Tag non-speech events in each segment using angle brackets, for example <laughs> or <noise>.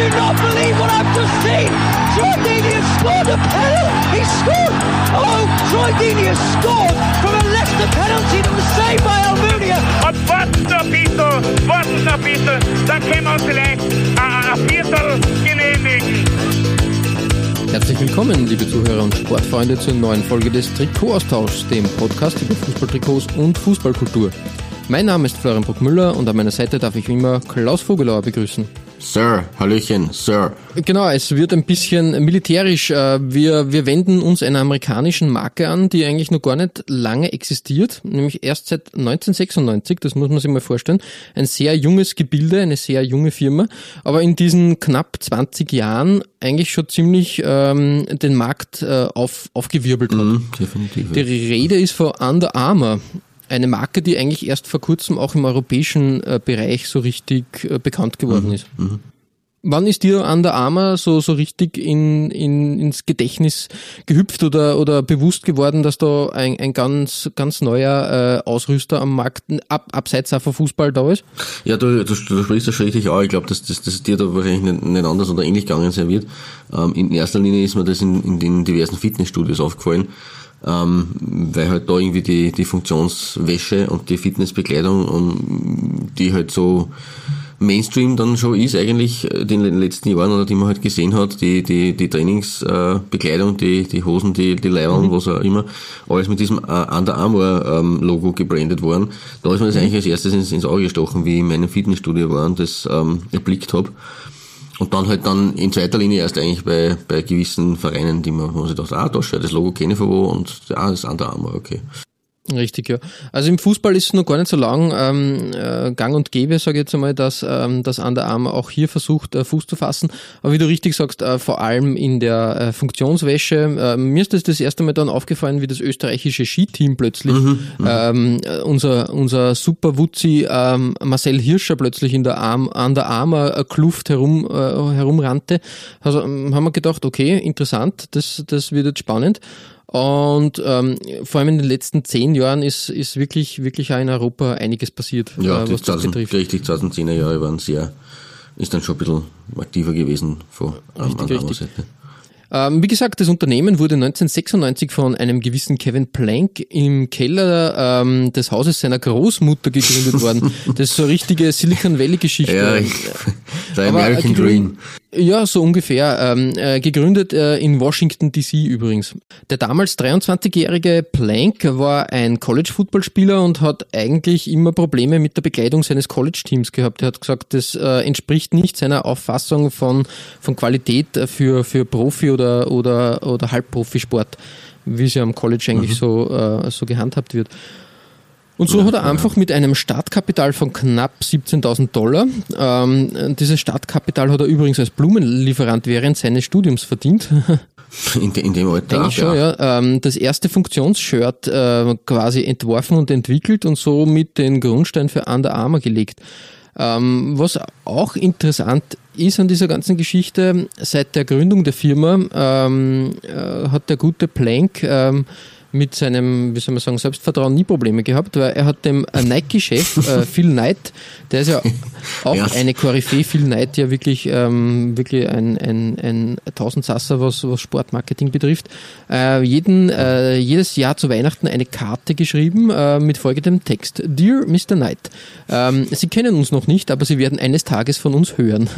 Do not believe what I've just seen! Troy Deeney has scored a penalty! He scored! Oh, Troy Deeney has scored from a Leicester penalty that was saved by Almunia! Und warten noch ein bisschen, warten noch ein bisschen, dann können wir uns vielleicht ein, ein Viertel genehmigen. Herzlich willkommen, liebe Zuhörer und Sportfreunde, zur neuen Folge des Trikotaustauschs, dem Podcast über Fußballtrikots und Fußballkultur. Mein Name ist Florian Bruckmüller und an meiner Seite darf ich wie immer Klaus Vogelauer begrüßen. Sir, Hallöchen, Sir. Genau, es wird ein bisschen militärisch. Äh, Wir, wir wenden uns einer amerikanischen Marke an, die eigentlich noch gar nicht lange existiert, nämlich erst seit 1996, das muss man sich mal vorstellen. Ein sehr junges Gebilde, eine sehr junge Firma, aber in diesen knapp 20 Jahren eigentlich schon ziemlich ähm, den Markt äh, auf, aufgewirbelt hat. Mhm, definitiv. Die Rede ist von Under Armour. Eine Marke, die eigentlich erst vor kurzem auch im europäischen äh, Bereich so richtig äh, bekannt geworden ist. Wann ist dir Under Armour so, so richtig in, in, ins Gedächtnis gehüpft oder, oder bewusst geworden, dass da ein, ein ganz, ganz neuer äh, Ausrüster am Markt, ab, abseits auch von Fußball da ist? Ja, du, du, du sprichst das schon richtig auch. Ich glaube, dass das dass dir da wahrscheinlich nicht, nicht anders oder ähnlich gegangen sein wird. Ähm, in erster Linie ist mir das in, in den diversen Fitnessstudios aufgefallen, ähm, weil halt da irgendwie die, die Funktionswäsche und die Fitnessbekleidung, um, die halt so Mainstream dann schon ist eigentlich äh, in den letzten Jahren oder die man halt gesehen hat, die, die, die Trainingsbekleidung, die, die Hosen, die, die Leibern, was auch immer, alles mit diesem äh, Under Armour ähm, Logo gebrandet worden. Da ist mir das eigentlich als erstes ins, ins Auge gestochen, wie ich in meinem Fitnessstudio war und das ähm, erblickt habe. Und dann halt dann in zweiter Linie erst eigentlich bei, bei gewissen Vereinen, die man, wo man sich dachte, ah, da schau, das Logo kenne ich von wo und ah, das ist Under Armour, okay. Richtig, ja. Also im Fußball ist es noch gar nicht so lang ähm, äh, gang und gäbe, sage ich jetzt einmal, dass ähm, das Under Armour auch hier versucht, äh, Fuß zu fassen. Aber wie du richtig sagst, äh, vor allem in der äh, Funktionswäsche. Äh, mir ist das das erste Mal dann aufgefallen, wie das österreichische Skiteam plötzlich ähm, äh, unser, unser super Wutzi ähm, Marcel Hirscher plötzlich in der Arm, Under Armour äh, Kluft herum, äh, herumrannte. Also ähm, haben wir gedacht, okay, interessant, das, das wird jetzt spannend. Und ähm, vor allem in den letzten zehn Jahren ist, ist wirklich, wirklich auch in Europa einiges passiert, Ja, äh, die was das 2000, betrifft. richtig 2010er Jahre waren sehr, ist dann schon ein bisschen aktiver gewesen von ähm, Richtig, richtig. Seite. Ähm, wie gesagt, das Unternehmen wurde 1996 von einem gewissen Kevin Plank im Keller ähm, des Hauses seiner Großmutter gegründet worden. <laughs> Das ist so eine richtige Silicon Valley-Geschichte. Ja, Äh, <laughs> der American äh, Dream. Ja, so ungefähr. Ähm, äh, gegründet äh, in Washington DC übrigens. Der damals 23-jährige Plank war ein College-Footballspieler und hat eigentlich immer Probleme mit der Bekleidung seines College-Teams gehabt. Er hat gesagt, das äh, entspricht nicht seiner Auffassung von, von Qualität für, für Profi- oder, oder, oder Halbprofisport, wie ja am College eigentlich so, äh, so gehandhabt wird. Und so hat er einfach mit einem Startkapital von knapp 17.000 Dollar, ähm, dieses Startkapital hat er übrigens als Blumenlieferant während seines Studiums verdient, <laughs> In, de, in dem Alter. eigentlich schon, ja, ähm, das erste Funktionsshirt äh, quasi entworfen und entwickelt und somit den Grundstein für Under Armour gelegt. Ähm, was auch interessant ist an dieser ganzen Geschichte, seit der Gründung der Firma ähm, äh, hat der gute Plank ähm, mit seinem, wie soll man sagen, Selbstvertrauen nie Probleme gehabt, weil er hat dem äh, Nike-Chef äh, Phil Knight, der ist ja auch Ja. eine Koryphäe, Phil Knight ja wirklich, ähm, wirklich ein, ein, ein Tausendsasser, was, was Sportmarketing betrifft, äh, jeden, äh, jedes Jahr zu Weihnachten eine Karte geschrieben äh, mit folgendem Text. Dear Mr. Knight, ähm, Sie kennen uns noch nicht, aber Sie werden eines Tages von uns hören.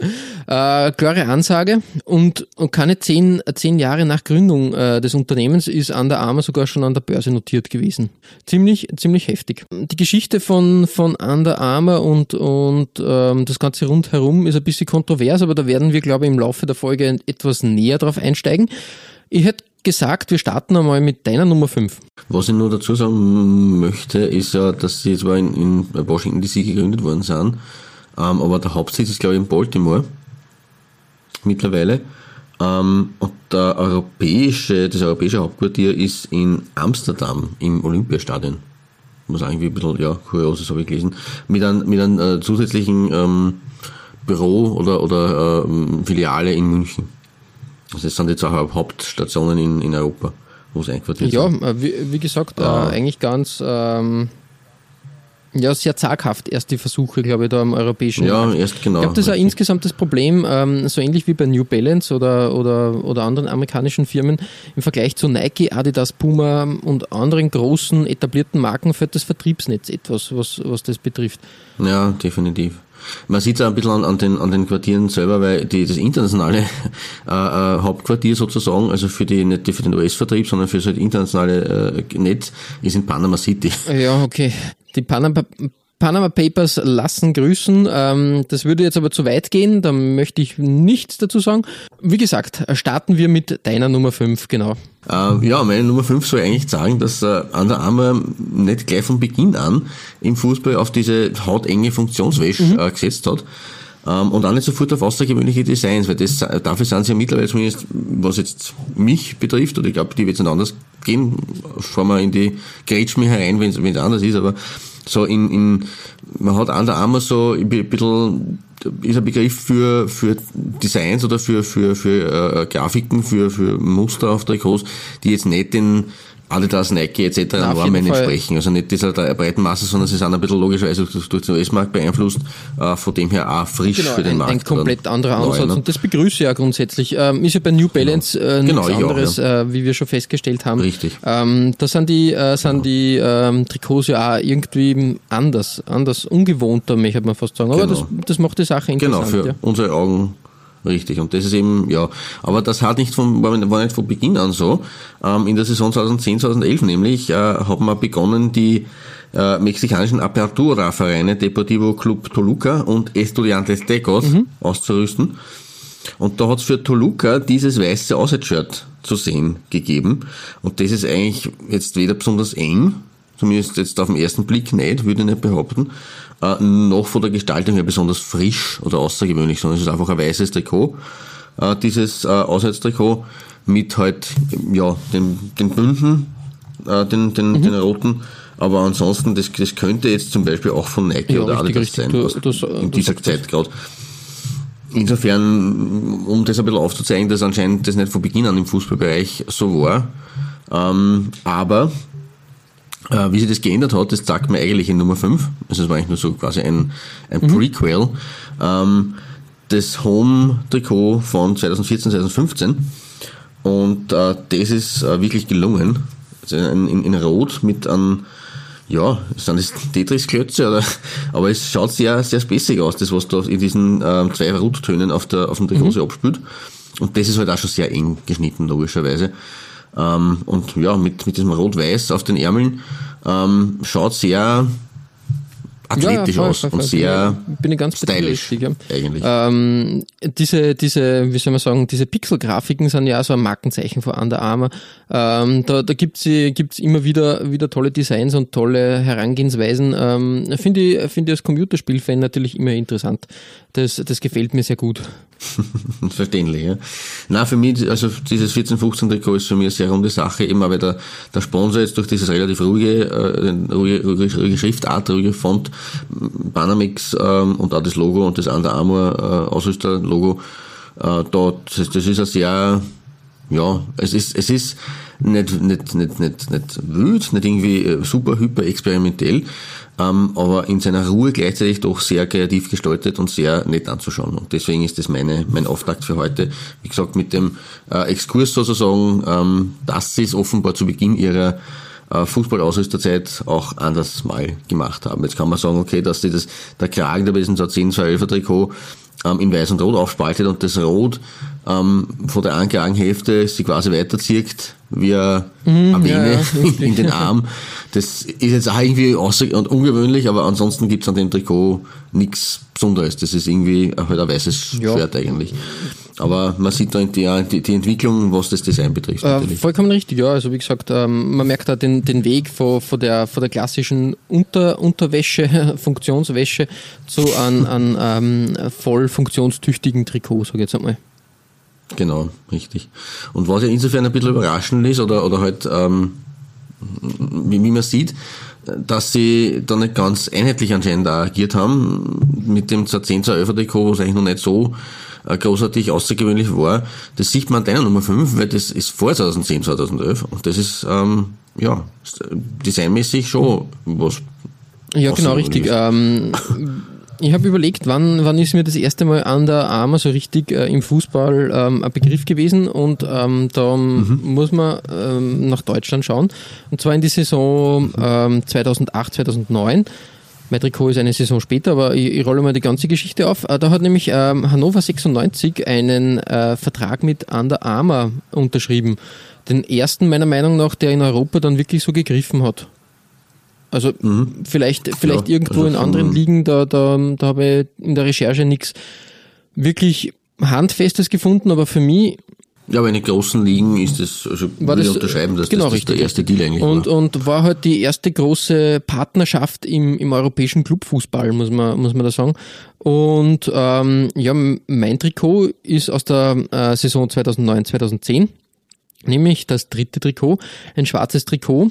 Äh, klare Ansage und, und keine zehn, zehn Jahre nach Gründung äh, des Unternehmens ist Under Armour sogar schon an der Börse notiert gewesen. Ziemlich, ziemlich heftig. Die Geschichte von, von Under Armour und, und ähm, das Ganze rundherum ist ein bisschen kontrovers, aber da werden wir, glaube ich, im Laufe der Folge etwas näher drauf einsteigen. Ich hätte gesagt, wir starten einmal mit deiner Nummer 5. Was ich nur dazu sagen möchte, ist ja, dass sie zwar in, in Washington DC gegründet worden sind, ähm, aber der Hauptsitz ist, glaube ich, in Baltimore mittlerweile. Ähm, und der europäische, das europäische Hauptquartier ist in Amsterdam im Olympiastadion. Muss irgendwie ein bisschen, ja, kurios, das habe ich gelesen. Mit einem, mit einem äh, zusätzlichen ähm, Büro oder, oder ähm, Filiale in München. Also das sind jetzt auch Hauptstationen in, in Europa, wo es einquartiert Ja, sind. äh, wie, wie gesagt, äh, Ah. eigentlich ganz ähm, ja, sehr zaghaft erst die Versuche, glaube ich, da am europäischen Ja, Markt. erst genau. Ich glaube, das ist auch insgesamt das Problem, ähm, so ähnlich wie bei New Balance oder, oder, oder anderen amerikanischen Firmen, im Vergleich zu Nike, Adidas, Puma und anderen großen etablierten Marken fällt das Vertriebsnetz etwas, was, was das betrifft. Ja, definitiv. Man sieht es auch ein bisschen an, an, den, an den Quartieren selber, weil die, das internationale <laughs> äh, äh, Hauptquartier sozusagen, also für die, nicht für den US-Vertrieb, sondern für das halt internationale äh, Netz, ist in Panama City. Ja, okay. Die Panama, Panama Papers lassen grüßen. Ähm, das würde jetzt aber zu weit gehen, da möchte ich nichts dazu sagen. Wie gesagt, starten wir mit deiner Nummer 5, genau. Äh, ja, meine Nummer 5 soll eigentlich sagen, dass äh, Under Armour nicht gleich von Beginn an im Fußball auf diese hautenge Funktionswäsche äh, gesetzt hat. Ähm, und auch nicht sofort auf außergewöhnliche Designs, weil das, dafür sind sie ja mittlerweile zumindest, was jetzt mich betrifft, oder ich glaube, die wird es nicht anders gehen, fahren wir in die Grätsch mir herein, wenn es anders ist, aber so in, in man hat Under Armour so ein bisschen ist ein Begriff für, für Designs oder für, für, für äh, Grafiken, für, für Muster auf Trikots, die jetzt nicht den Adidas, Nike etc. Na, Normen entsprechen. Also nicht dieser breiten Masse, sondern sie sind ein bisschen logischerweise durch, den US-Markt beeinflusst, äh, von dem her auch frisch Genau, für den ein, Markt. ein komplett anderer neu, Ansatz ne? und das begrüße ich ja grundsätzlich. Ähm, ist ja bei New Balance äh, nichts Genau, ich auch, anderes, äh, wie wir schon festgestellt haben. Richtig. Ähm, da sind die, äh, sind die ähm, Trikots ja auch irgendwie anders, anders, ungewohnter, möchte man fast sagen. Aber Genau. das, das macht die Sache Genau, interessant. für ja. unsere Augen richtig. Und das ist eben, ja, aber das hat nicht von, war nicht von Beginn an so. Ähm, in der Saison 2010, 2011 nämlich, äh, haben wir begonnen, die äh, mexikanischen Apertura-Vereine Deportivo Club Toluca und Estudiantes Tecos auszurüsten. Und da hat's für Toluca dieses weiße Auswärtsshirt zu sehen gegeben. Und das ist eigentlich jetzt weder besonders eng, zumindest jetzt auf den ersten Blick nicht, würde ich nicht behaupten, äh, noch von der Gestaltung her besonders frisch oder außergewöhnlich, sondern es ist einfach ein weißes Trikot, äh, dieses äh, Auswärtstrikot mit halt, ja, den, den Bünden, äh, den, den, den roten, aber ansonsten, das, das könnte jetzt zum Beispiel auch von Nike Ja, oder richtig, Adidas sein, Du- was du- in dieser das. Zeit gerade. Insofern, um das ein bisschen aufzuzeigen, dass anscheinend das nicht von Beginn an im Fußballbereich so war. Ähm, aber äh, wie sich das geändert hat, das sagt mir eigentlich in Nummer 5. Also es war eigentlich nur so quasi ein, ein Prequel. Ähm, das Home-Trikot von 2014, 2015. Und äh, das ist äh, wirklich gelungen. Also in, in, in Rot mit einem ja, sind das Tetris-Klötze, oder? <laughs> Aber es schaut sehr, sehr spacig aus, das, was da in diesen ähm, zwei Rottönen auf, der, auf dem Trikot sich abspielt. Und das ist halt auch schon sehr eng geschnitten, logischerweise. Ähm, und ja, mit, mit diesem Rot-Weiß auf den Ärmeln ähm, schaut sehr athletisch voll, aus voll, und voll. sehr bin dir, stylisch ja. eigentlich. Ähm, diese, diese, wie soll man sagen, diese Pixel-Grafiken sind ja auch so ein Markenzeichen von Under Armour. Ähm, da da gibt's gibt's immer wieder, wieder tolle Designs und tolle Herangehensweisen. Ähm, Finde ich, finde ich als Computerspielfan natürlich immer interessant. Das, das gefällt mir sehr gut. <laughs> Verständlich, ja. Na, für mich, also dieses 14-15 Trikot ist für mich eine sehr runde Sache, eben weil der, der Sponsor jetzt durch dieses relativ ruhige, äh, ruhige, ruhige, ruhige Schriftart, ruhige Font, Panamix ähm, und auch das Logo und das Under Armour äh, Ausrüster-Logo, äh, da, das, das ist ein sehr, ja, es ist, es ist nicht, nicht, nicht, nicht, nicht wild, nicht irgendwie äh, super hyper experimentell, ähm, aber in seiner Ruhe gleichzeitig doch sehr kreativ gestaltet und sehr nett anzuschauen. Und deswegen ist das meine, mein Auftakt für heute. Wie gesagt, mit dem äh, Exkurs sozusagen, ähm, dass sie es offenbar zu Beginn ihrer äh, Fußballausrüsterzeit auch anders mal gemacht haben. Jetzt kann man sagen, okay, dass die das, der Kragen da bei diesem 10 2 11 Trikot ähm, in Weiß und Rot aufspaltet und das Rot ähm, von der einen Kragenhälfte sie quasi weiterzieht wie eine ja, Vene ja, <laughs> in den Arm. Das ist jetzt auch irgendwie außer und ungewöhnlich, aber ansonsten gibt's an dem Trikot nichts Besonderes. Das ist irgendwie halt ein weißes Ja. Schwert eigentlich. Aber man sieht da die, die, Entwicklung, was das Design betrifft. Äh, vollkommen richtig, ja. Also wie gesagt, ähm, man merkt da den, den Weg von, von, der, von der klassischen Unter, Unterwäsche, <laughs> Funktionswäsche zu einem an, ähm, voll funktionstüchtigen Trikot, sage ich jetzt einmal. Genau, richtig. Und was ja insofern ein bisschen überraschend ist, oder, oder halt, ähm, wie, wie man sieht, dass sie da nicht ganz einheitlich anscheinend agiert haben, mit dem 10 zu 11 Trikot, was eigentlich noch nicht so äh, großartig außergewöhnlich war. Das sieht man an deiner Nummer 5, weil das ist vor 2010, 2011 und das ist, ähm, ja, designmäßig schon was. Ja, genau, richtig. Ähm, ich habe überlegt, wann, wann ist mir das erste Mal an der Arme so richtig äh, im Fußball ähm, ein Begriff gewesen und ähm, da mhm. muss man ähm, nach Deutschland schauen und zwar in die Saison ähm, 2008, 2009. Mein Trikot ist eine Saison später, aber ich, ich rolle mal die ganze Geschichte auf. Äh, da hat nämlich ähm, Hannover 96 einen äh, Vertrag mit Under Armour unterschrieben. Den ersten meiner Meinung nach, der in Europa dann wirklich so gegriffen hat. Also mhm. vielleicht, vielleicht ja, irgendwo also in anderen Ligen, da, da, da habe ich in der Recherche nichts wirklich Handfestes gefunden, aber für mich ja, aber in den großen Ligen ist das, also war würde das, unterschreiben, dass genau, das, das der erste Deal eigentlich und, war. Und war halt die erste große Partnerschaft im, im europäischen Clubfußball, muss man, muss man da sagen. Und ähm, ja, mein Trikot ist aus der äh, Saison 2009, 2010 nämlich das dritte Trikot, ein schwarzes Trikot.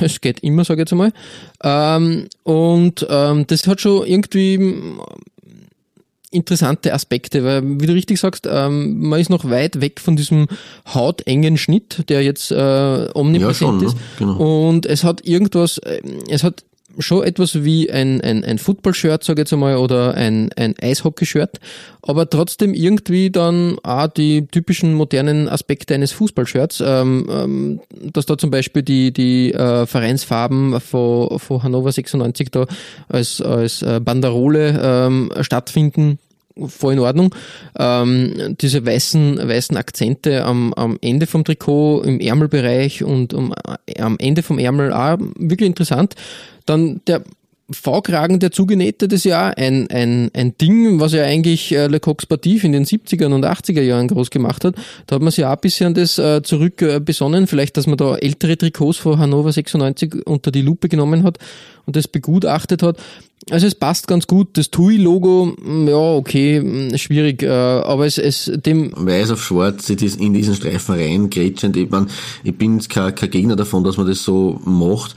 Es geht immer, sage ich jetzt einmal. Ähm, und ähm, das hat schon irgendwie ähm, interessante Aspekte, weil, wie du richtig sagst, ähm, man ist noch weit weg von diesem hautengen Schnitt, der jetzt äh, omnipräsent ja, schon, ne? ist. Genau. Und es hat irgendwas, äh, es hat schon etwas wie ein, ein, ein Football-Shirt, sage ich jetzt einmal, oder ein, ein Eishockey-Shirt, aber trotzdem irgendwie dann auch die typischen modernen Aspekte eines Fußballshirts, ähm, ähm, dass da zum Beispiel die, die äh, Vereinsfarben von, von Hannover 96 da als, als äh, Banderole ähm, stattfinden, voll in Ordnung. Ähm, diese weißen, weißen Akzente am, am Ende vom Trikot, im Ärmelbereich und um, am Ende vom Ärmel auch wirklich interessant. Dann der V-Kragen, der zugenähte, das ja ein, ein, ein Ding, was ja eigentlich äh, Le Coq Sportif in den 70er und 80er Jahren groß gemacht hat. Da hat man sich auch ein bisschen das äh, zurück äh, besonnen. Vielleicht, dass man da ältere Trikots von Hannover 96 unter die Lupe genommen hat und das begutachtet hat. Also es passt ganz gut. Das TUI-Logo, mm, ja, okay, mm, schwierig, äh, aber es, es dem... Weiß auf schwarz in diesen Streifen rein, grätschend. Ich, mein, ich bin kein, kein Gegner davon, dass man das so macht.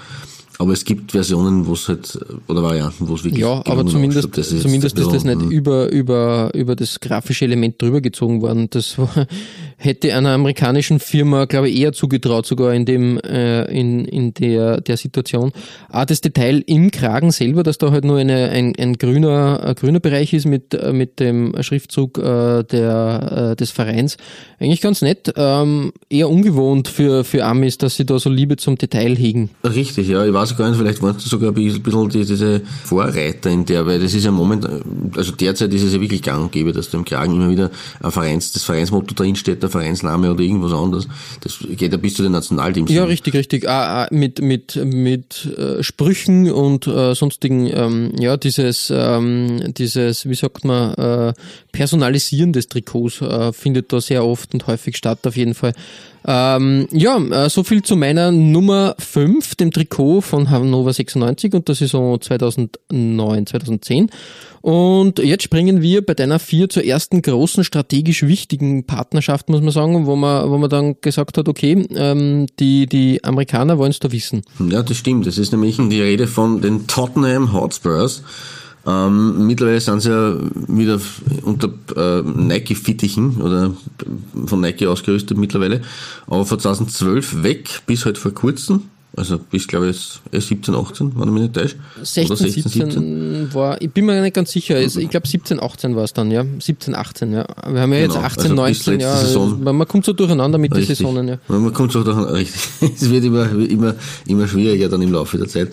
Aber es gibt Versionen, wo es halt, oder Varianten, wo es wirklich. Ja, aber zumindest, das ist, zumindest ist das nicht über, über, über das grafische Element drüber gezogen worden. Das war, hätte einer amerikanischen Firma, glaube ich, eher zugetraut, sogar in dem, äh, in, in der, der Situation. Ah, das Detail im Kragen selber, dass da halt nur eine, ein, ein grüner, ein grüner Bereich ist mit, äh, mit dem Schriftzug äh, der, äh, des Vereins. Eigentlich ganz nett, ähm, eher ungewohnt für, für Amis, dass sie da so Liebe zum Detail hegen. Richtig, ja. Ich weiß gar nicht, vielleicht warst du sogar ein bisschen die, diese Vorreiter in der, weil das ist ja im Moment, also derzeit ist es ja wirklich gang und gäbe, dass du im Kragen immer wieder ein Vereins, das Vereinsmotto drin steht, der Vereinsname oder irgendwas anderes. Das geht ja bis zu den Nationalteams. Ja, richtig, richtig. Ah, ah, mit mit mit äh, Sprüchen und äh, sonstigen, ähm, ja, dieses ähm, dieses, wie sagt man, äh, Personalisieren des Trikots äh, findet da sehr oft und häufig statt, auf jeden Fall. Ähm, ja, äh, so viel zu meiner Nummer 5, dem Trikot von Hannover 96 und der Saison 2009, 2010. Und jetzt springen wir bei deiner 4 zur ersten großen strategisch wichtigen Partnerschaft, muss man sagen, wo man, wo man dann gesagt hat, okay, ähm, die, die Amerikaner wollen es da wissen. Ja, das stimmt. Das ist nämlich die Rede von den Tottenham Hotspurs. Ähm, mittlerweile sind sie ja wieder unter äh, Nike-Fittichen oder von Nike ausgerüstet mittlerweile. Aber von 2012 weg bis halt vor kurzem. Also bis, glaube ich, 17, 18, wenn ich mich nicht täusche. 16, 16 17, 17, war, ich bin mir nicht ganz sicher. Ich glaube 17, 18 war es dann, ja. 17, 18, ja. Wir haben ja jetzt genau, 18, also 19, ja. Saison. Man kommt so durcheinander mit richtig. den Saisonen, ja. Man kommt so <laughs> durcheinander, richtig. Es wird immer, immer, immer schwieriger dann im Laufe der Zeit.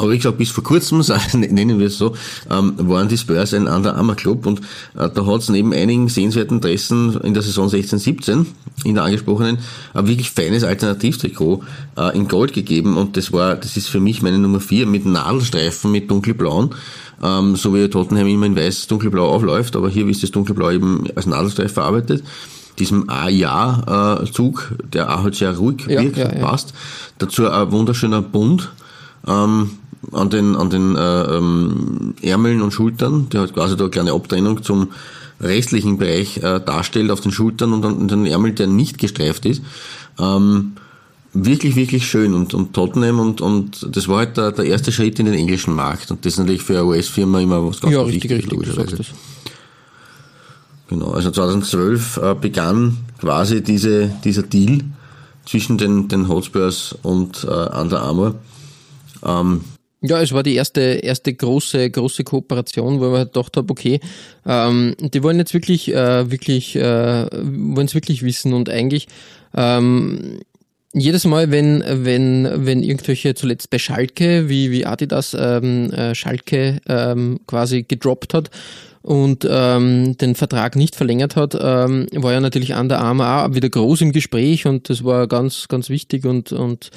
Aber wie gesagt, bis vor kurzem, <laughs> nennen wir es so, ähm, waren die Spurs ein Under Armour Club und äh, da hat es neben einigen sehenswerten Dressen in der Saison 16-17, in der angesprochenen, ein wirklich feines Alternativtrikot äh, in Gold gegeben und das war, das ist für mich meine Nummer 4 mit Nadelstreifen, mit dunkelblauen, ähm, so wie Tottenham immer in weiß dunkelblau aufläuft, aber hier ist das dunkelblau eben als Nadelstreif verarbeitet diesem A-Ja-Zug, der auch halt sehr ruhig ja, wirkt, ja, ja. passt. Dazu ein wunderschöner Bund, ähm, an den, an den äh, ähm, Ärmeln und Schultern, der hat quasi da eine kleine Abtrennung zum, restlichen Bereich äh, darstellt, auf den Schultern und dann den Ärmel, der nicht gestreift ist. Ähm, wirklich, wirklich schön und, und Tottenham und, und das war halt der, der erste Schritt in den englischen Markt und das ist natürlich für eine US-Firma immer was ganz ja, richtig, richtig, logischerweise. Genau, also 2012 äh, begann quasi diese, dieser Deal zwischen den, den Hotspurs und äh, Under Armour. Ähm, ja, es war die erste, erste große, große Kooperation, wo ich halt gedacht habe, okay, ähm, die wollen jetzt wirklich, äh, wirklich, äh, wollen es wirklich wissen. Und eigentlich ähm, jedes Mal, wenn, wenn, wenn irgendwelche zuletzt bei Schalke, wie, wie Adidas ähm, äh, Schalke ähm, quasi gedroppt hat, und ähm, den Vertrag nicht verlängert hat, ähm, war ja natürlich an der AMA wieder groß im Gespräch und das war ganz, ganz wichtig und, und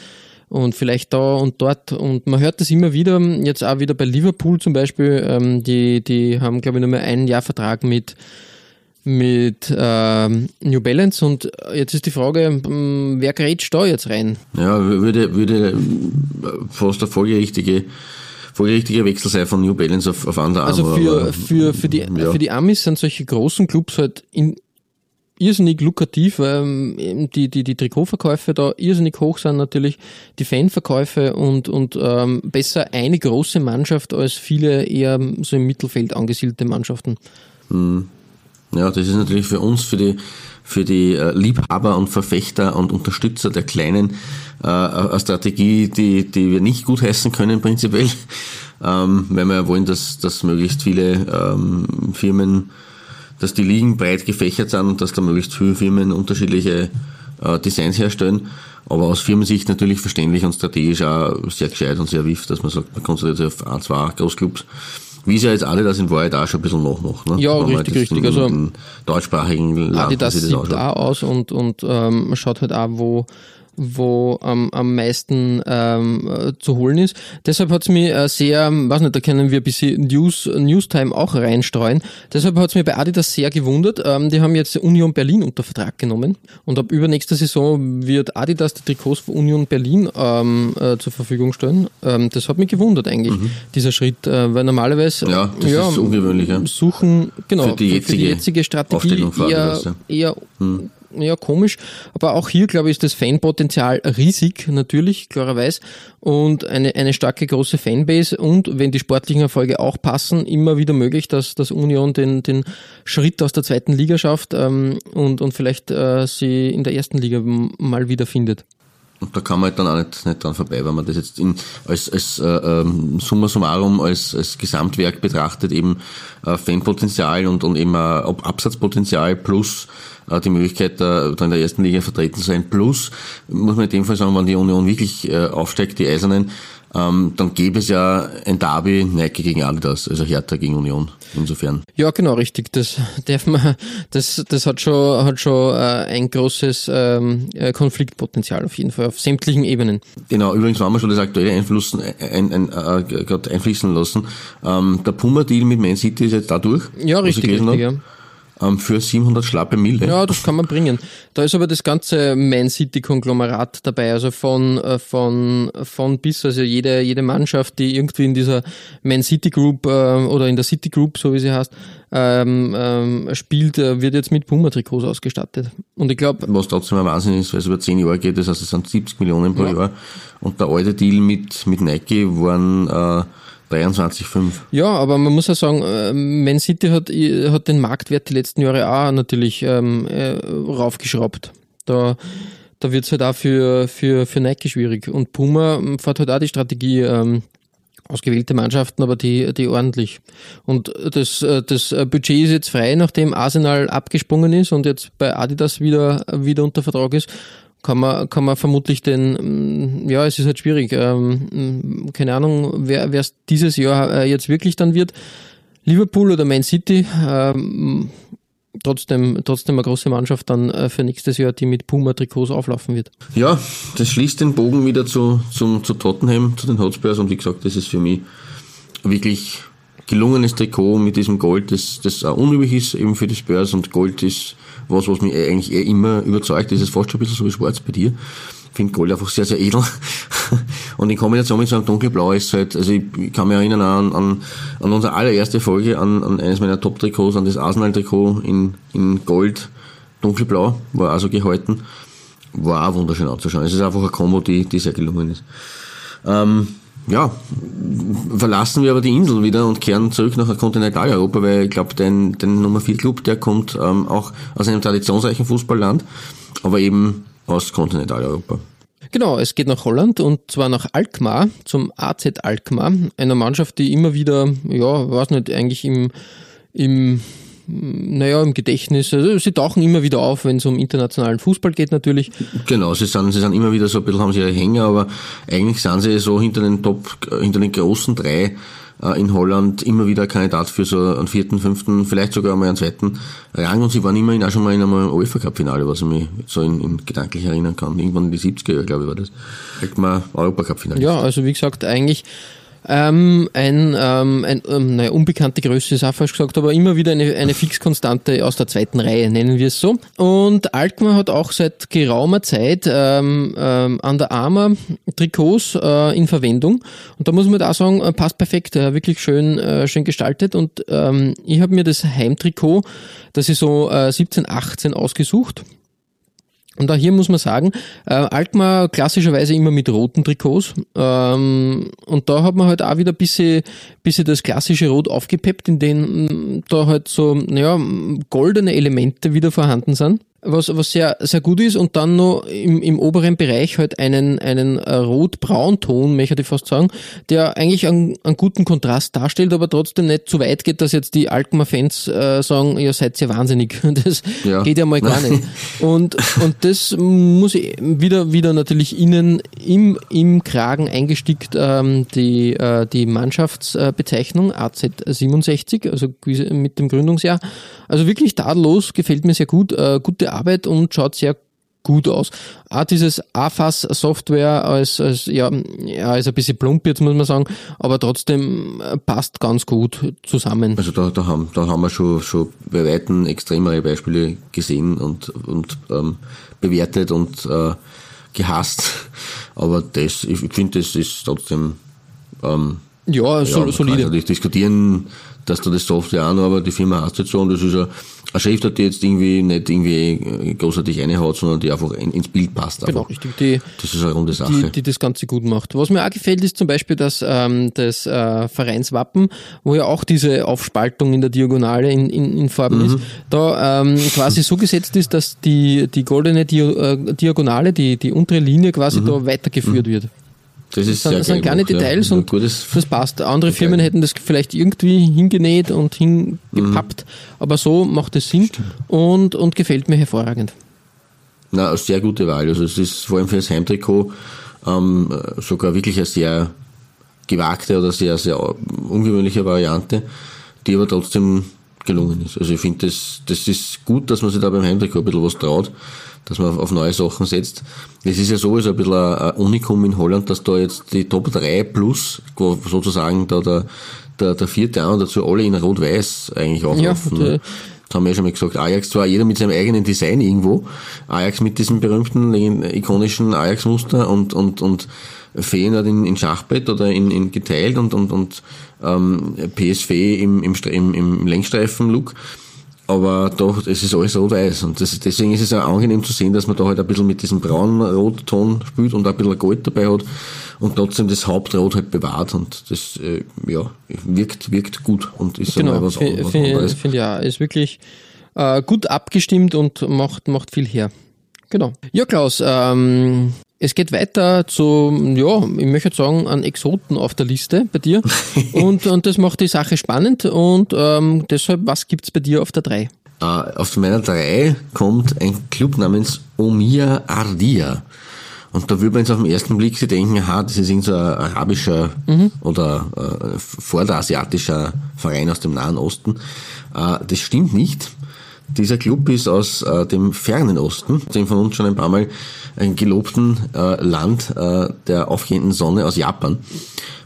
und vielleicht da und dort. Und man hört das immer wieder, jetzt auch wieder bei Liverpool zum Beispiel, ähm, die, die haben, glaube ich, nur mehr einen Jahr Vertrag mit, mit ähm, New Balance und jetzt ist die Frage, ähm, wer grätscht da jetzt rein? Ja, würde, würde fast der folgerichtige folgerichtiger Wechsel sein von New Balance auf, auf Armour. Also für, für, für, die, ja. für die Amis sind solche großen Clubs halt in, irrsinnig lukrativ, weil ähm, die, die, die Trikotverkäufe da irrsinnig hoch sind natürlich, die Fanverkäufe und, und ähm, besser eine große Mannschaft als viele eher so im Mittelfeld angesiedelte Mannschaften. Hm. Ja, das ist natürlich für uns, für die, für die äh, Liebhaber und Verfechter und Unterstützer der Kleinen äh, eine Strategie, die, die wir nicht gut heißen können prinzipiell, <laughs> ähm, weil wir ja wollen, dass, dass möglichst viele ähm, Firmen dass die Ligen breit gefächert sind und dass da möglichst viele Firmen unterschiedliche äh, Designs herstellen. Aber aus Firmensicht natürlich verständlich und strategisch auch sehr gescheit und sehr wiff, dass man sagt, man konzentriert sich auf ein, zwei Großclubs. Wie es ja jetzt alle das in Wahrheit auch schon ein bisschen nachmacht. Ne? Ja, Wenn richtig, richtig. In, also in deutschsprachigen Land Adidas sieht auch aus und, und ähm, schaut halt auch, wo wo ähm, am meisten ähm, äh, zu holen ist. Deshalb hat es mir äh, sehr, weiß nicht, da können wir ein bisschen News, Newstime auch reinstreuen. Deshalb hat es mir bei Adidas sehr gewundert. Ähm, die haben jetzt Union Berlin unter Vertrag genommen und ab übernächster Saison wird Adidas die Trikots für Union Berlin ähm, äh, zur Verfügung stellen. Ähm, das hat mich gewundert eigentlich, mhm. dieser Schritt, äh, weil normalerweise ja, das ja, ist ungewöhnlich, ja. suchen, genau, für die jetzige, für die jetzige Strategie eher, ja. eher mhm ja, komisch. Aber auch hier, glaube ich, ist das Fanpotenzial riesig, natürlich, klarerweise. Und eine, eine starke, große Fanbase. Und wenn die sportlichen Erfolge auch passen, immer wieder möglich, dass, dass Union den, den Schritt aus der zweiten Liga schafft ähm, und, und vielleicht äh, sie in der ersten Liga mal wieder findet. Und da kann man halt dann auch nicht, nicht dran vorbei, wenn man das jetzt in, als, als äh, ähm, Summa summarum, als, als Gesamtwerk betrachtet, eben äh, Fanpotenzial und, und eben äh, Absatzpotenzial plus äh, die Möglichkeit, da, da in der ersten Liga vertreten zu sein. Plus, muss man in dem Fall sagen, wenn die Union wirklich äh, aufsteigt, die Eisernen, ähm, dann gäbe es ja ein Derby Nike gegen Adidas, also Hertha gegen Union. Insofern. Ja, genau, richtig. Das darf man, das, das hat schon, hat schon äh, ein großes ähm, äh, Konfliktpotenzial auf jeden Fall auf sämtlichen Ebenen. Genau. Übrigens, wenn wir schon das aktuelle Einflussen, ein, ein, äh, gerade einfließen lassen, ähm, der Puma-Deal mit Man City ist jetzt dadurch. Ja, richtig, richtig, ja für 700 schlappe Mille. Ja, das kann man bringen. Da ist aber das ganze Man City Konglomerat dabei, also von, äh, von, von bis, also jede, jede Mannschaft, die irgendwie in dieser Man City Group äh, oder in der City Group, so wie sie heißt, ähm, ähm, spielt, äh, wird jetzt mit Puma-Trikots ausgestattet. Und ich glaube. Was trotzdem ein Wahnsinn ist, weil es über 10 Jahre geht, das heißt, es sind 70 Millionen pro ja. Jahr. Und der alte Deal mit, mit Nike waren äh, 23,5. Ja, aber man muss ja sagen, äh, Man City hat, hat den Marktwert die letzten Jahre auch natürlich ähm, äh, raufgeschraubt. Da, da wird es halt auch für, für, für Nike schwierig. Und Puma fährt halt auch die Strategie, ähm, ausgewählte Mannschaften, aber die, die ordentlich. Und das, äh, das Budget ist jetzt frei, nachdem Arsenal abgesprungen ist und jetzt bei Adidas wieder, wieder unter Vertrag ist kann man, kann man vermutlich den, mm, ja, es ist halt schwierig. Ähm, mm, keine Ahnung, wer es dieses Jahr äh, jetzt wirklich dann wird. Liverpool oder Man City, ähm, trotzdem, trotzdem eine große Mannschaft dann äh, für nächstes Jahr, die mit Puma-Trikots auflaufen wird. Ja, das schließt den Bogen wieder zu, zu, zu Tottenham, zu den Hotspurs und wie gesagt, das ist für mich wirklich gelungenes Trikot mit diesem Gold, das, das auch unüblich ist eben für die Spurs und Gold ist was, was mich eigentlich eher immer überzeugt, das ist fast schon ein bisschen so wie schwarz bei dir. finde Gold einfach sehr, sehr edel. <laughs> Und in Kombination mit so einem dunkelblau ist halt, also ich, ich kann mich erinnern an, an, an unsere allererste Folge, an, an eines meiner Top-Trikots, an das Arsenal-Trikot in, in Gold, dunkelblau, war also gehalten. War auch wunderschön anzuschauen. Es ist einfach eine Kombo, die, die sehr gelungen ist. Ähm, ja, verlassen wir aber die Insel wieder und kehren zurück nach Kontinentaleuropa, weil ich glaube, den, den Nummer 4 Club, der kommt ähm, auch aus einem traditionsreichen Fußballland, aber eben aus Kontinentaleuropa. Genau, es geht nach Holland und zwar nach Alkmaar, zum AZ Alkmaar, einer Mannschaft, die immer wieder, ja, weiß nicht, eigentlich im, im naja, im Gedächtnis. Also sie tauchen immer wieder auf, wenn es um internationalen Fußball geht natürlich. Genau, sie sind, sie sind immer wieder so ein bisschen, haben sie ihre Hänger, aber eigentlich sind sie so hinter den Top, hinter den großen drei äh, in Holland immer wieder Kandidat für so einen vierten, fünften, vielleicht sogar mal einen zweiten Rang und sie waren immerhin auch schon mal in einem UEFA Cup Finale, was ich mich so in, in gedanklich erinnern kann. Irgendwann in die 70er Jahre, glaube ich, war das. Vielleicht mal Europa Cup Finale. Ja, also wie gesagt, eigentlich ähm, ein, ähm, ein ähm, naja, unbekannte Größe ist auch falsch gesagt, aber immer wieder eine, eine Fixkonstante aus der zweiten Reihe, nennen wir es so. Und Alkmaar hat auch seit geraumer Zeit ähm, ähm, an der Arma Trikots äh, in Verwendung. Und da muss man da sagen, äh, passt perfekt, äh, wirklich schön, äh, schön gestaltet. Und ähm, ich habe mir das Heimtrikot, das ist so äh, 17, 18 ausgesucht. Und auch hier muss man sagen, äh, Alkmaar klassischerweise immer mit roten Trikots. Ähm, und da hat man halt auch wieder ein bisschen, bisschen das klassische Rot aufgepeppt, in dem da halt so, naja, goldene Elemente wieder vorhanden sind was, was sehr, sehr gut ist und dann noch im, im oberen Bereich halt einen, einen äh, rot-braun-Ton, möchte ich fast sagen, der eigentlich einen, einen guten Kontrast darstellt, aber trotzdem nicht zu weit geht, dass jetzt die Alkmaar-Fans äh, sagen, ihr seid ja wahnsinnig. <laughs> Das ja. geht ja mal gar nicht. <laughs> Und, und das muss ich wieder, wieder natürlich innen im, im Kragen eingestickt, ähm, die, äh, die Mannschaftsbezeichnung AZ67, also mit dem Gründungsjahr. Also wirklich tadellos, gefällt mir sehr gut, äh, gute Arbeit und schaut sehr gut aus. Auch dieses AFAS-Software als, als, ja, ja, ist ein bisschen plump jetzt, muss man sagen, aber trotzdem äh, passt ganz gut zusammen. Also da, da, haben, da haben wir schon, schon bei Weitem extremere Beispiele gesehen und, und ähm, bewertet und äh, gehasst. Aber das, ich finde, das ist trotzdem ähm, ja, so, ja, solide. Kann diskutieren, dass da das Software auch noch, aber die Firma heißt jetzt so und das ist ja eine Schriftart, die jetzt irgendwie nicht irgendwie äh, großartig reinhaut, sondern die einfach ins Bild passt. Genau, richtig. Die, das ist eine runde Sache. Die, die das Ganze gut macht. Was mir auch gefällt, ist zum Beispiel das, ähm, das äh, Vereinswappen, wo ja auch diese Aufspaltung in der Diagonale in, in, in Farben mhm. ist, da ähm, quasi so gesetzt ist, dass die, die goldene Di äh, Diagonale, die, die untere Linie quasi mhm. da weitergeführt mhm. wird. Das, ist das sind, das sind kleine Details ja. und das passt. Andere Detail. Firmen hätten das vielleicht irgendwie hingenäht und hingepappt, mhm. aber so macht es Sinn und, und gefällt mir hervorragend. Na, eine sehr gute Wahl. Also es ist vor allem für das Heimtrikot ähm, sogar wirklich eine sehr gewagte oder sehr, sehr ungewöhnliche Variante, die aber trotzdem gelungen ist. Also ich finde, das, das ist gut, dass man sich da beim Heimtrikot ein bisschen was traut dass man auf neue Sachen setzt. Es ist ja sowieso ein bisschen ein Unikum in Holland, dass da jetzt die Top 3 plus, sozusagen da der, der, der vierte an und dazu alle in Rot-Weiß eigentlich auflaufen. Ja, das haben wir ja schon mal gesagt. Ajax zwar jeder mit seinem eigenen Design irgendwo. Ajax mit diesem berühmten, ikonischen Ajax-Muster und, und, und Feyenoord in, in Schachbett oder in, in geteilt und, und, und ähm, PSV im, im, im, im Längsstreifen-Look aber doch, es ist alles rot-weiß und das, deswegen ist es auch angenehm zu sehen, dass man da halt ein bisschen mit diesem braunen Rotton spielt und ein bisschen Gold dabei hat und trotzdem das Hauptrot halt bewahrt und das äh, ja, wirkt, wirkt gut und ist genau, was, anderes. Finde ja, ist wirklich äh, gut abgestimmt und macht, macht viel her. Genau. Ja, Klaus, ähm, es geht weiter zu, ja, ich möchte sagen, an Exoten auf der Liste bei dir. <laughs> und, und das macht die Sache spannend. Und ähm, deshalb, was gibt's bei dir auf der 3? Uh, ah, auf meiner 3 kommt ein Club namens Omia Ardia. Und da würde man jetzt auf den ersten Blick sich denken, aha, das ist irgendein so arabischer mhm. oder äh, vorderasiatischer Verein aus dem Nahen Osten. Äh, das stimmt nicht. Dieser Club ist aus äh, dem fernen Osten, dem von uns schon ein paar Mal ein gelobten äh, Land äh, der aufgehenden Sonne aus Japan.